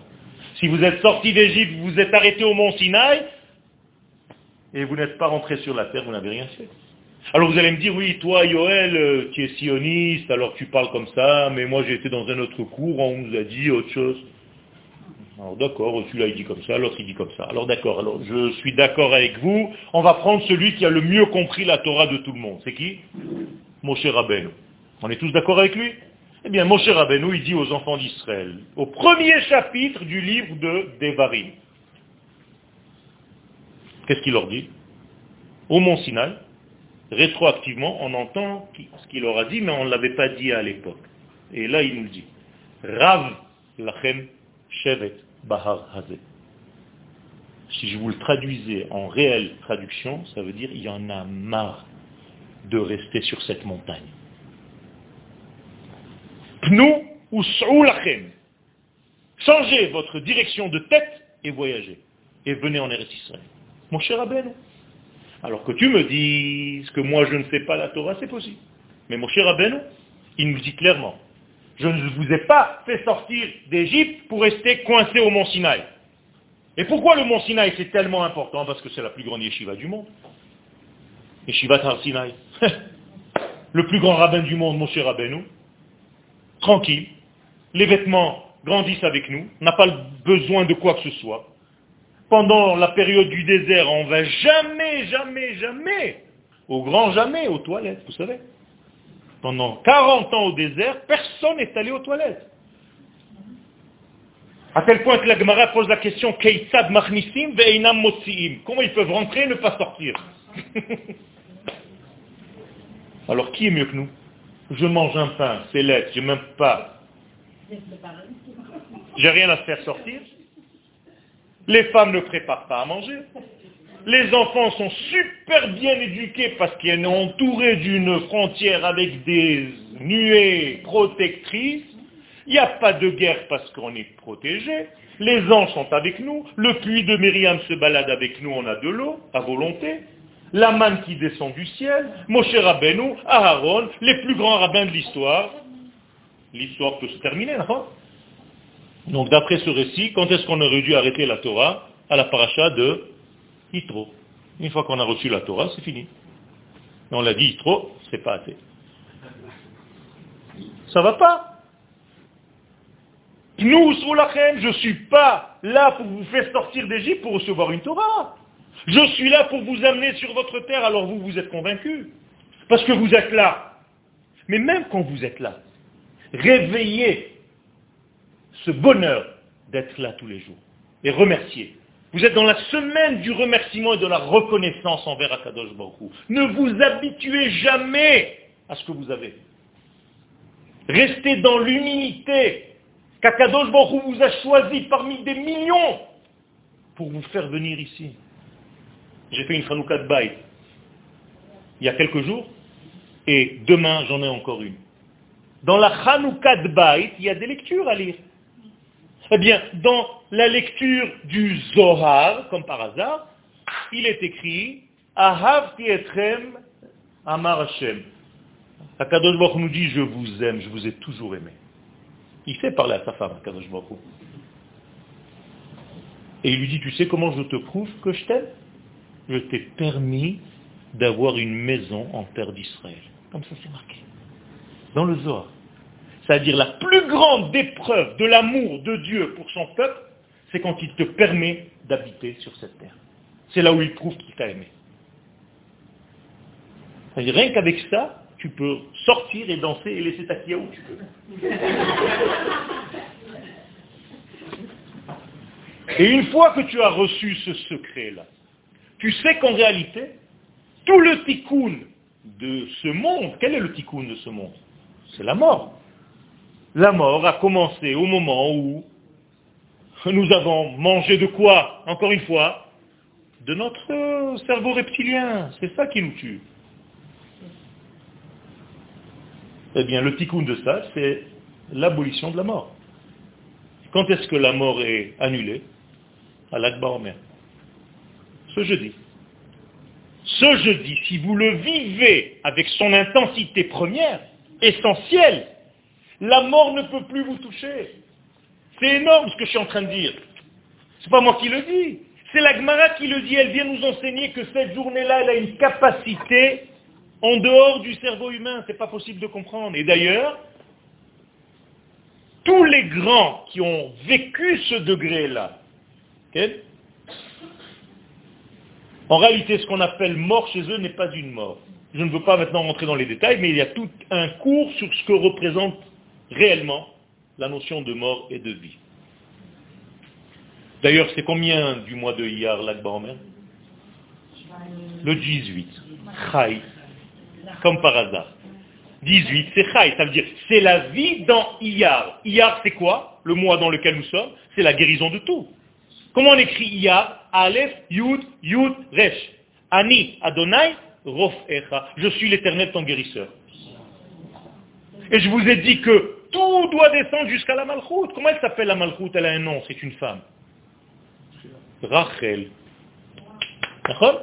Si vous êtes sorti d'Égypte, vous vous êtes arrêté au mont Sinaï, et vous n'êtes pas rentré sur la terre, vous n'avez rien fait. Alors vous allez me dire, oui, toi, Yoel, euh, tu es sioniste, alors tu parles comme ça, mais moi j'ai été dans un autre cours, on nous a dit autre chose. Alors d'accord, celui-là il dit comme ça, l'autre il dit comme ça. Alors d'accord, alors je suis d'accord avec vous, on va prendre celui qui a le mieux compris la Torah de tout le monde. C'est qui? Moshe Rabbeinu. On est tous d'accord avec lui? Eh bien, Moshe Rabbeinu, il dit aux enfants d'Israël, au premier chapitre du livre de Devarim, qu'est-ce qu'il leur dit? Au mont Sinaï, rétroactivement, on entend ce qu'il leur a dit, mais on ne l'avait pas dit à l'époque. Et là, il nous dit, Rav lachem shevet bahar hazeh. Si je vous le traduisais en réelle traduction, ça veut dire il y en a marre de rester sur cette montagne. Pnu ou lachem. Changez votre direction de tête et voyagez. Et venez en Eretz Israël. Mon cher Abel, alors que tu me dises que moi je ne sais pas la Torah, c'est possible. Mais mon cher Rabbeinu, il nous dit clairement, je ne vous ai pas fait sortir d'Égypte pour rester coincé au mont Sinaï. Et pourquoi le mont Sinaï c'est tellement important? Parce que c'est la plus grande yeshiva du monde. Yeshiva Tar Sinaï. le plus grand rabbin du monde, mon cher Rabbeinu, tranquille, les vêtements grandissent avec nous, n'a pas besoin de quoi que ce soit pendant la période du désert, on va jamais, jamais, jamais, au grand jamais, aux toilettes, vous savez. Pendant 40 ans au désert, personne n'est allé aux toilettes. À tel point que la Gemara pose la question Comment ils peuvent rentrer et ne pas sortir? Alors qui est mieux que nous? Je mange un pain, c'est l'aide, je même pas. J'ai rien à faire sortir. Les femmes ne préparent pas à manger. Les enfants sont super bien éduqués parce qu'ils sont entourés d'une frontière avec des nuées protectrices. Il n'y a pas de guerre parce qu'on est protégé. Les anges sont avec nous. Le puits de Myriam se balade avec nous. On a de l'eau à volonté. La manne qui descend du ciel. Moshe Rabbeinu, Aaron, les plus grands rabbins de l'histoire. L'histoire peut se terminer, non donc d'après ce récit, quand est-ce qu'on aurait dû arrêter la Torah À la paracha de Yitro. Une fois qu'on a reçu la Torah, c'est fini. On l'a dit Yitro, c'est pas assez. Ça va pas. Nous, je ne suis pas là pour vous faire sortir d'Égypte pour recevoir une Torah. Je suis là pour vous amener sur votre terre, alors vous, vous êtes convaincus. Parce que vous êtes là. Mais même quand vous êtes là, réveillez ce bonheur d'être là tous les jours et remercier. Vous êtes dans la semaine du remerciement et de la reconnaissance envers Akadosh Baruch Ne vous habituez jamais à ce que vous avez. Restez dans l'humilité qu'Akadosh Baruch vous a choisi parmi des millions pour vous faire venir ici. J'ai fait une Hanouka de il y a quelques jours et demain j'en ai encore une. Dans la Hanouka de il y a des lectures à lire. Eh bien, dans la lecture du Zohar, comme par hasard, il est écrit Ahav etrem amar Hashem. Akadosh Baruch nous dit Je vous aime, je vous ai toujours aimé. Il fait parler à sa femme, Akadosh Baruch Et il lui dit Tu sais comment je te prouve que je t'aime? Je t'ai permis d'avoir une maison en terre d'Israël. Comme ça c'est marqué. Dans le Zohar c'est-à-dire la plus grande épreuve de l'amour de Dieu pour son peuple, c'est quand il te permet d'habiter sur cette terre. C'est là où il prouve qu'il t'a aimé. Rien qu'avec ça, tu peux sortir et danser et laisser ta kia où tu peux. Et une fois que tu as reçu ce secret-là, tu sais qu'en réalité, tout le tikkun de ce monde, quel est le tikkun de ce monde? C'est la mort. La mort a commencé au moment où nous avons mangé de quoi Encore une fois, de notre cerveau reptilien. C'est ça qui nous tue. Eh bien, le tikkun de ça, c'est l'abolition de la mort. Quand est-ce que la mort est annulée? À l'Akba Omer. Ce jeudi. Ce jeudi, si vous le vivez avec son intensité première, essentielle, la mort ne peut plus vous toucher. C'est énorme ce que je suis en train de dire. C'est pas moi qui le dis. C'est la Gemara qui le dit. Elle vient nous enseigner que cette journée-là, elle a une capacité en dehors du cerveau humain. C'est pas possible de comprendre. Et d'ailleurs, tous les grands qui ont vécu ce degré-là, en réalité, ce qu'on appelle mort chez eux n'est pas une mort. Je ne veux pas maintenant rentrer dans les détails, mais il y a tout un cours sur ce que représente réellement la notion de mort et de vie. D'ailleurs, c'est combien du mois de Iyar, là-bas Le 18. Chai. Comme par hasard. 18, c'est Chai, ça veut dire c'est la vie dans Iyar. Iyar, c'est quoi? Le mois dans lequel nous sommes? C'est la guérison de tout. Comment on écrit Iyar? Aleph, Yud, Yud, Resh. Ani, Adonai, Rof Echa. Je suis l'éternel ton guérisseur. Et je vous ai dit que tout doit descendre jusqu'à la Malchoute. Comment elle s'appelle la Malchoute? Elle a un nom, c'est une femme. Rachel. D'accord?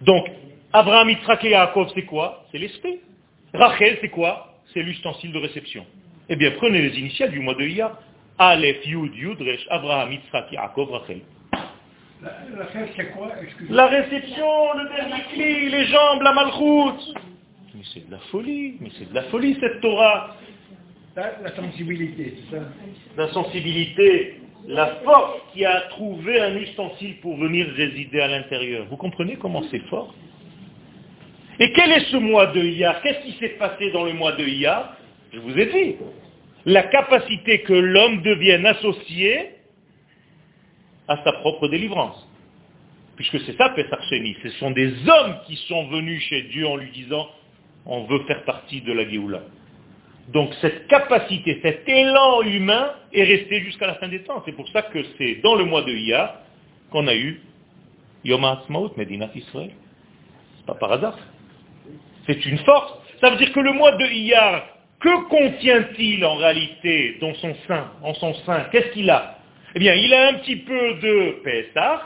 Donc, Abraham, Yitzhak et Yaakov, c'est quoi? C'est l'esprit. Rachel, c'est quoi? C'est l'ustensile de réception. Eh bien, prenez les initiales du mois de Iyar. Aleph, Yud, Yud, Resh, Abraham, Yitzhak, Yaakov, Rachel. La, c'est quoi? La réception, le dernier cri, les jambes, la malchoute. Mais c'est de la folie, mais c'est de la folie cette Torah. La, sensibilité, La force qui a trouvé un ustensile pour venir résider à l'intérieur. Vous comprenez comment c'est fort? Et quel est ce mois de Iyar? Qu'est-ce qui s'est passé dans le mois de Iyar? Je vous ai dit. La capacité que l'homme devienne associé à sa propre délivrance. Puisque c'est ça, Pessar Ce sont des hommes qui sont venus chez Dieu en lui disant, on veut faire partie de la Géoula. Donc cette capacité, cet élan humain est resté jusqu'à la fin des temps. C'est pour ça que c'est dans le mois de Iyar qu'on a eu Yom HaAtzmaut, Medinat Israël. C'est pas par hasard. C'est une force. Ça veut dire que le mois de Iyar, que contient-il en réalité dans son sein, en son sein? Qu'est-ce qu'il a? Eh bien, il a un petit peu de Pessah,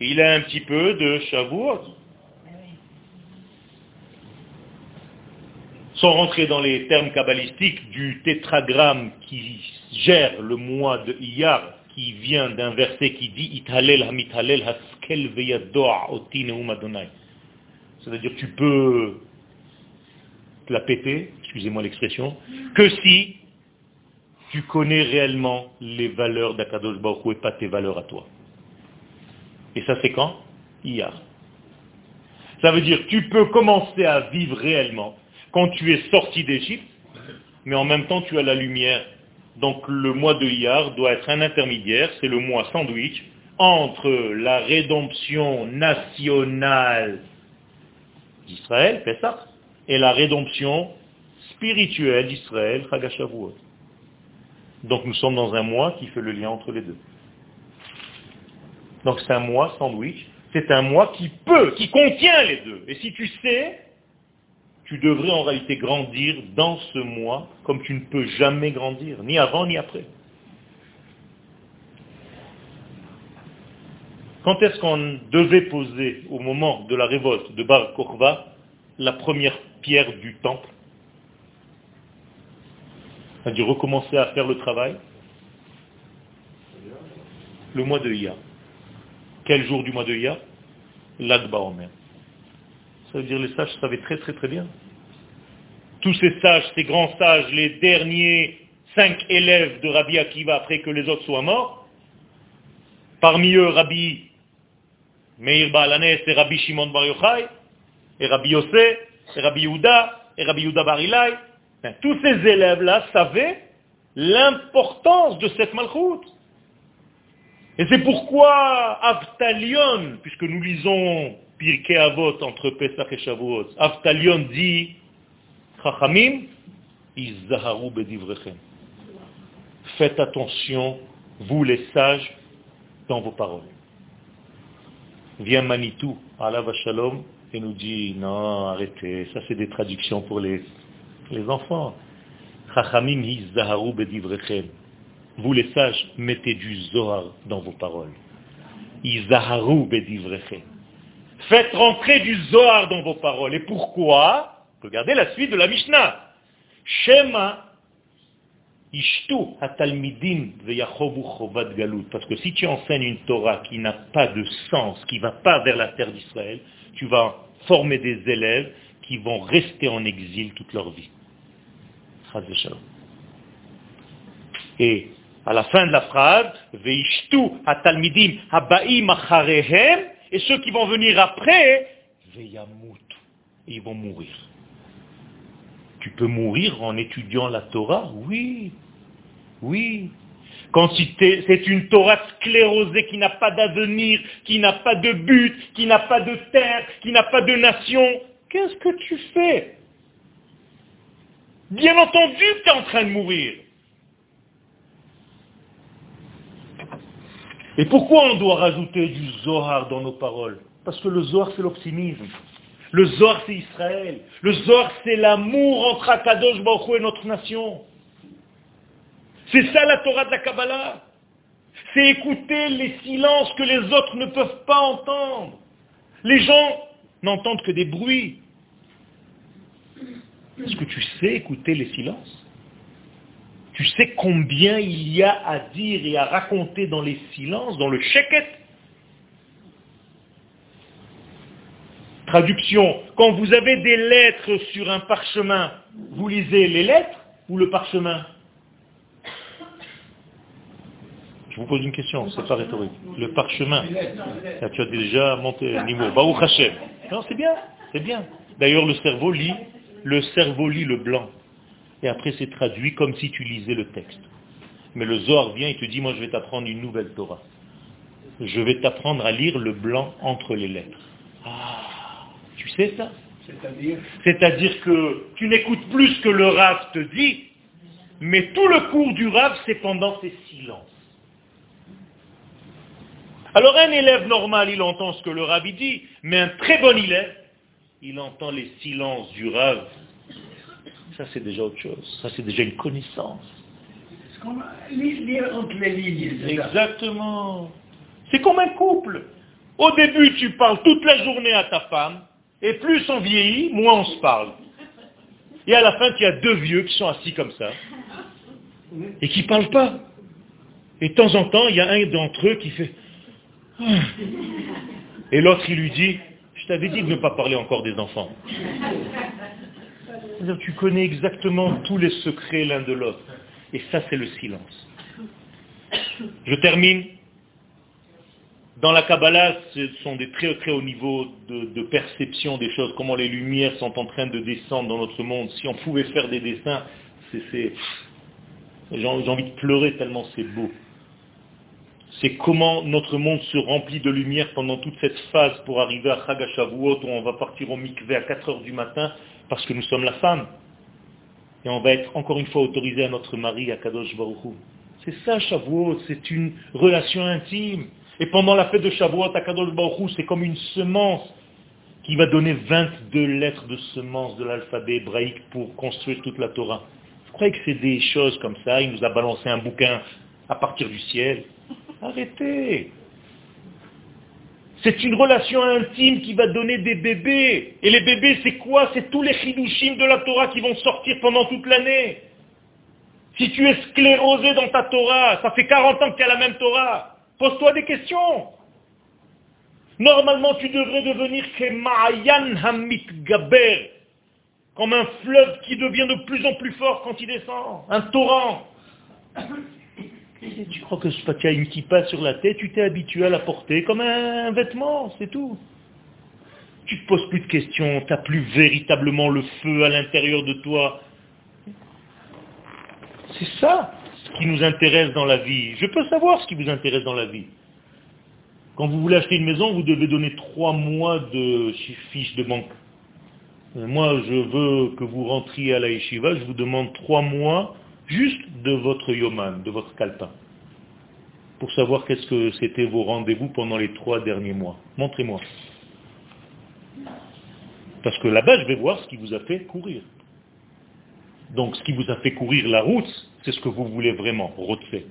il a un petit peu de Shavuot, sans rentrer dans les termes kabbalistiques du tétragramme qui gère le mois de Iyar, qui vient d'un verset qui dit Italel hamitalel haskel C'est-à-dire tu peux te la péter, excusez-moi l'expression, que si tu connais réellement les valeurs d'Akadosh Baruch et pas tes valeurs à toi. Et ça c'est quand? Iyar. Ça veut dire tu peux commencer à vivre réellement quand tu es sorti d'Égypte, mais en même temps tu as la lumière. Donc le mois de Iyar doit être un intermédiaire, c'est le mois sandwich, entre la rédemption nationale d'Israël, Pessah, et la rédemption spirituelle d'Israël, Chagashavuot. Donc nous sommes dans un mois qui fait le lien entre les deux. Donc c'est un mois sandwich, c'est un mois qui peut, qui contient les deux. Et si tu sais, tu devrais en réalité grandir dans ce mois comme tu ne peux jamais grandir, ni avant ni après. Quand est-ce qu'on devait poser au moment de la révolte de Bar la première pierre du temple? C'est-à-dire recommencer à faire le travail? Le mois de Iyar. Quel jour du mois de Iyar L'Agba Omer. Ça veut dire les sages savaient très très très bien. Tous ces sages, ces grands sages, les derniers cinq élèves de Rabbi Akiva après que les autres soient morts, parmi eux Rabbi Meir Baalanes et Rabbi Shimon Bar Yochai, et Rabbi Yosef, et Rabbi Yehuda, et Rabbi Yehuda Barilai, ben, tous ces élèves-là savaient l'importance de cette malchoute. Et c'est pourquoi Avtalion, puisque nous lisons Pirkei Avot entre Pesach et Shavuot. Avtalion dit, Chachamim, Izzaharu bedivrechem. Faites attention, vous les sages, dans vos paroles. Vient Manitou, Allah Shalom, et nous dit, non, arrêtez, ça c'est des traductions pour les, les enfants. Chachamim, Izzaharu bedivrechem. Vous les sages, mettez du Zohar dans vos paroles. Izaharu bedivreche. Faites rentrer du Zohar dans vos paroles. Et pourquoi Regardez la suite de la Mishnah. Shema ishtu hatalmidim chovat galut. Parce que si tu enseignes une Torah qui n'a pas de sens, qui ne va pas vers la terre d'Israël, tu vas former des élèves qui vont rester en exil toute leur vie. Et à la fin de la phrase, Veishtu hatalmidim habaim acharehem, et ceux qui vont venir après, veyamut, ils vont mourir. Tu peux mourir en étudiant la Torah? Oui, oui. Quand c'est une Torah sclérosée qui n'a pas d'avenir, qui n'a pas de but, qui n'a pas de terre, qui n'a pas de nation, qu'est-ce que tu fais? Bien entendu tu es en train de mourir. Et pourquoi on doit rajouter du Zohar dans nos paroles? Parce que le Zohar, c'est l'optimisme. Le Zohar, c'est Israël. Le Zohar, c'est l'amour entre Akadosh Baruch et notre nation. C'est ça la Torah de la Kabbalah. C'est écouter les silences que les autres ne peuvent pas entendre. Les gens n'entendent que des bruits. Est-ce que tu sais écouter les silences? Tu sais combien il y a à dire et à raconter dans les silences, dans le sheket Traduction, quand vous avez des lettres sur un parchemin, vous lisez les lettres ou le parchemin? Je vous pose une question, c'est pas rhétorique. Le parchemin. tu as déjà monté le niveau. Hashem. Non, c'est bien, c'est bien. D'ailleurs, le cerveau lit, le cerveau lit le blanc et après c'est traduit comme si tu lisais le texte. Mais le Zohar vient et te dit, moi je vais t'apprendre une nouvelle Torah. Je vais t'apprendre à lire le blanc entre les lettres. Ah, tu sais ça? C'est-à-dire? Que tu n'écoutes plus ce que le Rav te dit, mais tout le cours du Rav, c'est pendant ces silences. Alors un élève normal, il entend ce que le Rav dit, mais un très bon élève, il entend les silences du Rav ça c'est déjà autre chose. Ça c'est déjà une connaissance. Lire entre les lignes. Exactement. C'est comme un couple. Au début, tu parles toute la journée à ta femme, et plus on vieillit, moins on se parle. Et à la fin, tu as deux vieux qui sont assis comme ça, et qui ne parlent pas. Et de temps en temps, il y a un d'entre eux qui fait... Ah. Et l'autre, il lui dit, je t'avais dit de ne pas parler encore des enfants. Tu connais exactement tous les secrets l'un de l'autre. Et ça, c'est le silence. Je termine. Dans la Kabbalah, ce sont des très très hauts niveaux de, perception des choses, comment les lumières sont en train de descendre dans notre monde. Si on pouvait faire des dessins, c'est, j'ai envie de pleurer tellement c'est beau. C'est comment notre monde se remplit de lumière pendant toute cette phase pour arriver à Chagashavuot où on va partir au mikveh à 4 heures du matin parce que nous sommes la femme. Et on va être encore une fois autorisé à notre mari, à Kadosh Baruch C'est ça Shavuot, c'est une relation intime. Et pendant la fête de Shavuot, à Kadosh Baruch c'est comme une semence qui va donner 22 lettres de semence de l'alphabet hébraïque pour construire toute la Torah. Vous croyez que c'est des choses comme ça? Il nous a balancé un bouquin à partir du ciel. Arrêtez c'est une relation intime qui va donner des bébés. Et les bébés, c'est quoi? C'est tous les chidushim de la Torah qui vont sortir pendant toute l'année. Si tu es sclérosé dans ta Torah, ça fait 40 ans que tu as la même Torah, pose-toi des questions. Normalement, tu devrais devenir Kemayan Hamit Gaber, comme un fleuve qui devient de plus en plus fort quand il descend, un torrent. Tu crois que tu as une kippa sur la tête, tu t'es habitué à la porter comme un vêtement, c'est tout. Tu ne te poses plus de questions, tu n'as plus véritablement le feu à l'intérieur de toi. C'est ça ce qui nous intéresse dans la vie. Je peux savoir ce qui vous intéresse dans la vie. Quand vous voulez acheter une maison, vous devez donner trois mois de fiche de banque. Euh, moi, je veux que vous rentriez à la yeshiva, je vous demande trois mois juste de votre yoman, de votre kalpa, pour savoir qu'est-ce que c'était vos rendez-vous pendant les trois derniers mois. Montrez-moi. Parce que là-bas, je vais voir ce qui vous a fait courir. Donc ce qui vous a fait courir la route, c'est ce que vous voulez vraiment, rotfer.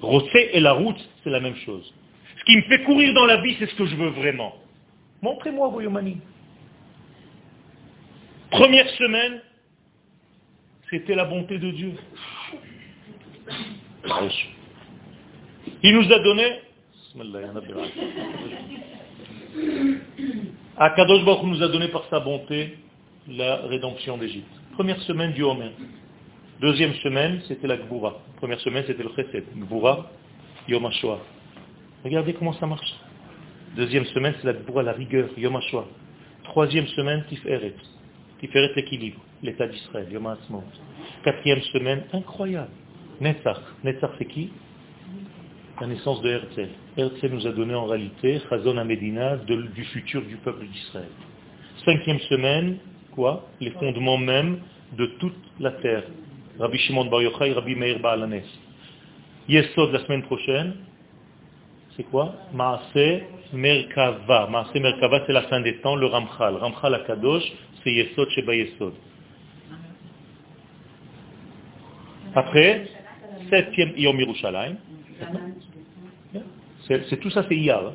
Rossé et la route, c'est la même chose. Ce qui me fait courir dans la vie, c'est ce que je veux vraiment. Montrez-moi vos Première semaine, c'était la bonté de Dieu. Il nous a donné, Akadosh Baruch nous a donné par sa bonté la rédemption d'Égypte. Première semaine du Homer. Deuxième semaine, c'était la Gboura. Première semaine, c'était le Chesed. Gboura, Yom HaShoah. Regardez comment ça marche. Deuxième semaine, c'est la Gboura, la rigueur, Yom HaShoah. Troisième semaine, Tiferet. Tiferet, l'équilibre, l'état d'Israël, Yom. Quatrième semaine, incroyable. Netzach. Netzach, c'est qui? La naissance de Herzl. Herzl nous a donné en réalité Chazon à Medina du futur du peuple d'Israël. Cinquième semaine, quoi? Les fondements même de toute la terre. Rabbi Shimon Bar Yochai, Rabbi Meir Baalanes. Yesod la semaine prochaine, c'est quoi? Maase Merkava. Maase Merkava, c'est la fin des temps, le Ramchal. Ramchal Akadosh, c'est Yesod Sheba Yesod. Après, septième Yom Yerushalayim. C'est tout ça, c'est Iyar.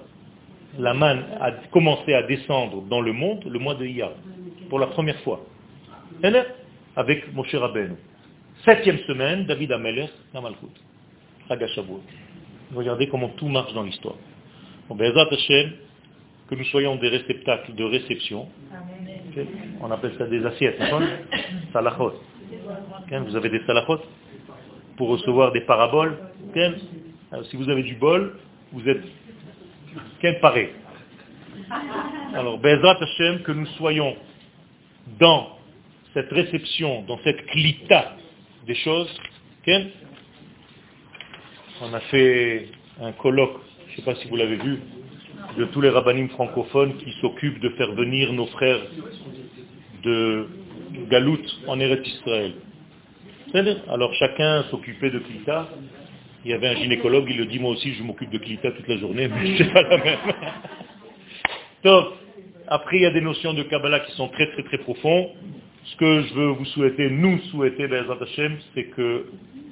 La manne a commencé à descendre dans le monde le mois de Iyar, pour la première fois. Avec Moshe Rabbeinu. Septième semaine, David Amelech, Namalchut. Regardez comment tout marche dans l'histoire. que nous soyons des réceptacles de réception. On appelle ça des assiettes, Salachot. Vous avez des salachot? Pour recevoir des paraboles. si vous avez du bol, vous êtes quel paré. Alors, Bezrat Hashem, que nous soyons dans cette réception, dans cette clita des choses. On a fait un colloque, je ne sais pas si vous l'avez vu, de tous les rabbinim francophones qui s'occupent de faire venir nos frères de Galout en Eretz Israël. Alors chacun s'occupait de Klita. Il y avait un gynécologue, il le dit, moi aussi je m'occupe de Klita toute la journée, mais c'est pas la même. Donc, après il y a des notions de Kabbalah qui sont très très très profondes. Ce que je veux vous souhaiter, nous souhaiter, Bezat Hashem, c'est que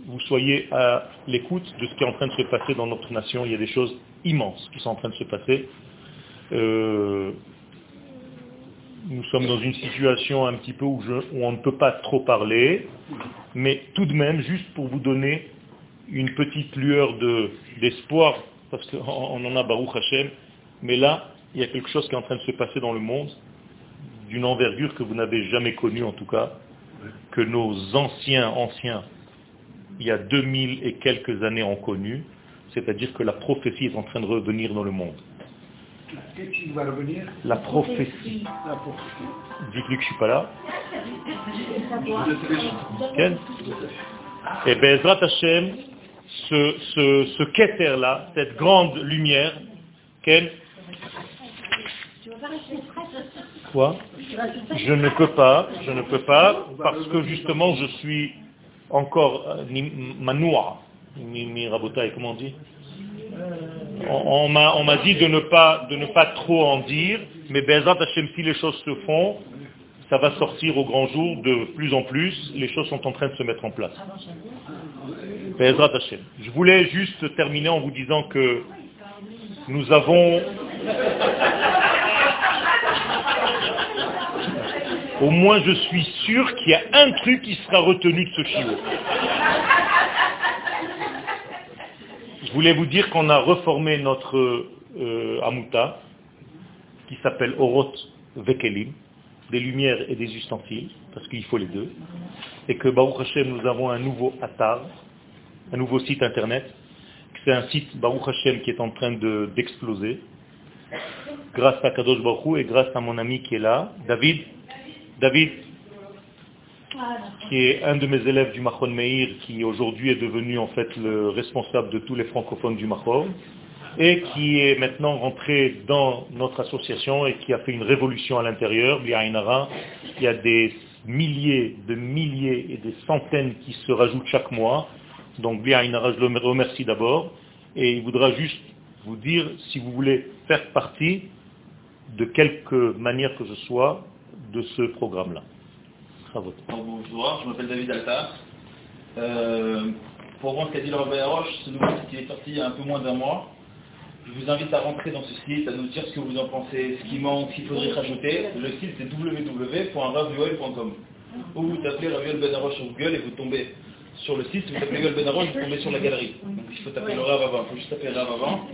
vous soyez à l'écoute de ce qui est en train de se passer dans notre nation. Il y a des choses immenses qui sont en train de se passer. Euh, nous sommes dans une situation un petit peu où, on ne peut pas trop parler, mais tout de même, juste pour vous donner une petite lueur d'espoir, parce qu'on en a Baruch Hashem, mais là, il y a quelque chose qui est en train de se passer dans le monde, d'une envergure que vous n'avez jamais connue en tout cas, que nos anciens, anciens, il y a 2000 et quelques années ont connu, c'est-à-dire que la prophétie est en train de revenir dans le monde. La prophétie. Dites-lui que je ne suis pas là. Et Bezrat Hashem, ce, ce, ce là cette grande lumière, Ken, Quoi? Je ne peux pas, je ne peux pas, parce que justement je suis encore euh, manoua, mi, mi comment on dit? On, m'a dit de ne, pas, de ne pas trop en dire, mais Bezat Hashem, si les choses se font, ça va sortir au grand jour de plus en plus, les choses sont en train de se mettre en place. Bezat Hashem. Je voulais juste terminer en vous disant que nous avons... Au moins je suis sûr qu'il y a un truc qui sera retenu de ce chiot. Je voulais vous dire qu'on a reformé notre euh, qui s'appelle Oroth Vekelim, des lumières et des ustensiles, parce qu'il faut les deux, et que Baruch Hashem, nous avons un nouveau Atar, un nouveau site internet, c'est un site Baruch Hashem qui est en train d'exploser, grâce à Kadosh Baruch et grâce à mon ami qui est là, David. David, qui est un de mes élèves du Mahon Meir, qui aujourd'hui est devenu en fait le responsable de tous les francophones du Mahon, et qui est maintenant rentré dans notre association et qui a fait une révolution à l'intérieur, Il y a des milliers de milliers et des centaines qui se rajoutent chaque mois. Donc Bliainara, je le remercie d'abord, et il voudra juste vous dire si vous voulez faire partie de quelque manière que ce soit de ce programme-là. Bonjour, je m'appelle David Altar. Euh, pour voir ce qu'a dit le Rabbi Roche, ce nouveau site qui est sorti il y a un peu moins d'un mois. Je vous invite à rentrer dans ce site, à nous dire ce que vous en pensez, ce qui manque, ce qu'il faudrait rajouter. Le site c'est www.ravioel.com. Ou vous tapez Raviol Ben Aroche sur Google et vous tombez sur le site. Si vous tapez Raviol Ben Aroche, vous tombez sur la galerie. Donc il faut taper le Rav avant, il faut juste taper Rav avant.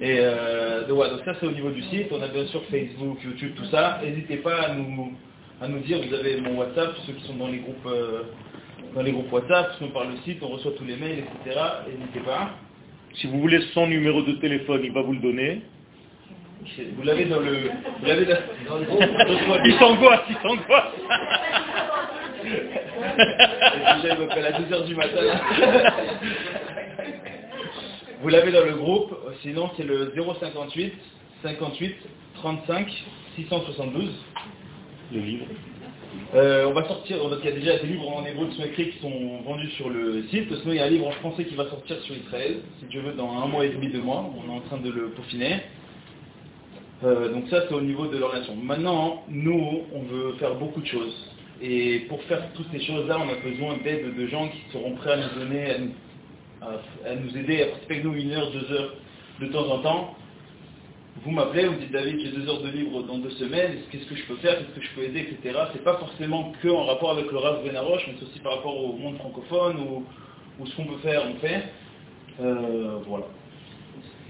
Et euh, donc, donc ça c'est au niveau du site. On a bien sûr Facebook, YouTube, tout ça. N'hésitez pas à nous, à nous dire, vous avez mon WhatsApp, ceux qui sont dans les groupes, euh, dans les groupes WhatsApp, si on parle le site, on reçoit tous les mails, etc. N'hésitez pas. Si vous voulez son numéro de téléphone, il va vous le donner. Vous l'avez dans le... Vous l'avez dans, le groupe. il s'angoisse, il s'angoisse. Déjà, il m'appelle à 2h du matin. Vous l'avez dans le groupe, sinon c'est le 058 58 35 672. Le. Euh, on va sortir, il y a déjà des livres en hébreu qui sont écrits qui sont vendus sur le site. Sinon il y a un livre en français qui va sortir sur Israël, si tu veux, dans un mois et demi, deux mois. On est en train de le peaufiner. Euh, donc ça c'est au niveau de l'orientation. Maintenant, nous, on veut faire beaucoup de choses. Et pour faire toutes ces choses-là, on a besoin d'aide de gens qui seront prêts à nous donner, à nous à, nous aider à participer avec nous une heure, deux heures de temps en temps. Vous m'appelez, vous dites David, j'ai deux heures de libre dans deux semaines, qu'est-ce que je peux faire, qu'est-ce que je peux aider, etc. C'est pas forcément que en rapport avec le Rav Benaroche, mais c'est aussi par rapport au monde francophone ou, ce qu'on peut faire, on fait. Euh, voilà.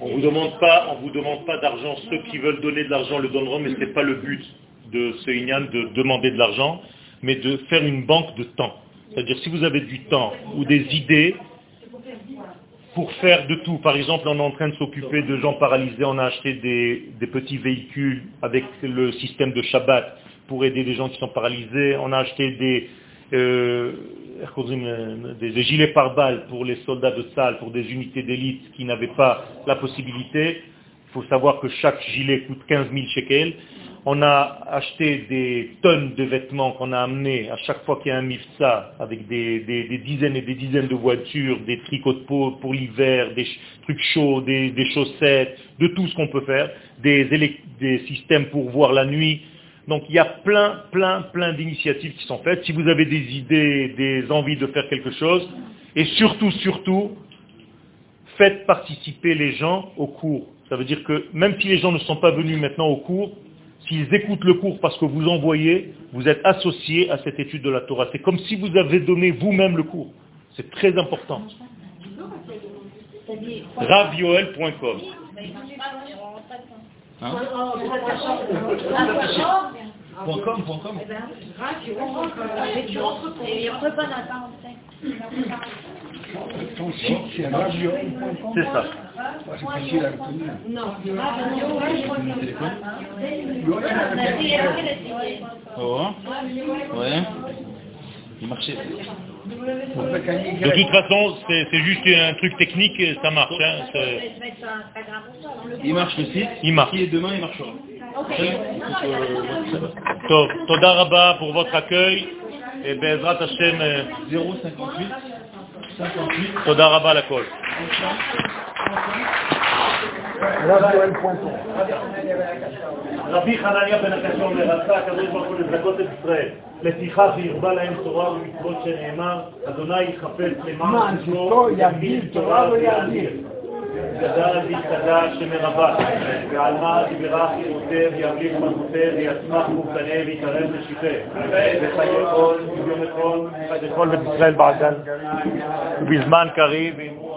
On vous demande pas, on vous demande pas d'argent. Ceux qui veulent donner de l'argent le donneront, mais ce n'est pas le but de ce Inyan de demander de l'argent, mais de faire une banque de temps. C'est-à-dire si vous avez du temps ou des idées, pour faire de tout. Par exemple, on est en train de s'occuper de gens paralysés, on a acheté des, petits véhicules avec le système de Shabbat pour aider les gens qui sont paralysés, on a acheté des, euh, des, gilets pare-balles pour les soldats de salle, pour des unités d'élite qui n'avaient pas la possibilité. Il faut savoir que chaque gilet coûte 15 000 shekels. On a acheté des tonnes de vêtements qu'on a amenés à chaque fois qu'il y a un mifsa, avec des, dizaines et des dizaines de voitures, des tricots de peau pour l'hiver, des trucs chauds, des, chaussettes, de tout ce qu'on peut faire, des, des systèmes pour voir la nuit. Donc il y a plein, plein, plein d'initiatives qui sont faites. Si vous avez des idées, des envies de faire quelque chose, et surtout, surtout, faites participer les gens au cours. Ça veut dire que même si les gens ne sont pas venus maintenant au cours, S'ils écoutent le cours parce que vous envoyez, vous êtes associés à cette étude de la Torah. C'est comme si vous avez donné vous-même le cours. C'est très important. Ravioel.com hein Point .com, point .com. Ton site, c'est C'est ça. C'est facile à retenir. Non, Oh, ouais. Il marchait. De toute façon, c'est juste un truc technique, ça marche. Hein, il marche le site. Il marche. Et demain, il marchera. Toda Rabba pour votre accueil. Et Bezrat Hashem 058 58 Toda Rabba la colle. רבי חנניה בן הקשון לרצה הקדוש ברוך הוא לזכות את ישראל. לפיכך ירבה להם תורה ומצוות שנאמר, אדוני יחפש למען שמו, יגדיל תורה ויאדיר. גדל והתקדש שמרבה, ועל מה דיברה חירותי וימליך מלכותי ויצמח מובטנה ויתערב לשיטה. וחיי כל, ובזמן קריב, ואמרו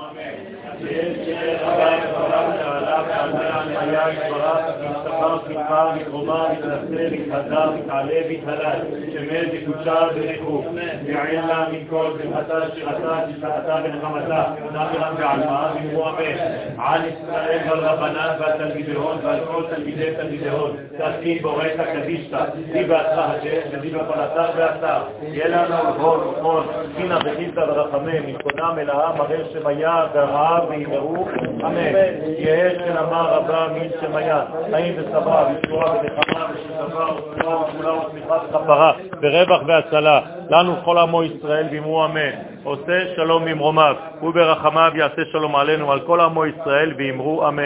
מתפר, מקרובה, מתנשא, מתחזר, מתעלה, מתהלל, שמת, מקודשה ונחרוף, יעל לה מכל, שמחתה, שירתה, תשעתה ונחמתה, נאמרה ועלמה, במרו אמן. על ישראל והרבנן והתלמידהון ועל כל תלמידי תלמידהון, תסכים בורקה קדישתא, די בעצה השם ודי בפלתה ועצה. יהיה לנו הון, הון, חינה וחיסה ורחמם, מלכודם אל העם, הרי שמיה והרעב וימרו, אמן. יהא של אמר רבה מן שמיה, חיים ושבע, ושבועה ונחמה ושתבה ושבועה וכולה וצמיחה וכפרה, ורווח והצלה, לנו כל עמו ישראל ואמרו אמן. עושה שלום ממרומיו, וברחמיו יעשה שלום עלינו, על כל עמו ישראל ואמרו אמן.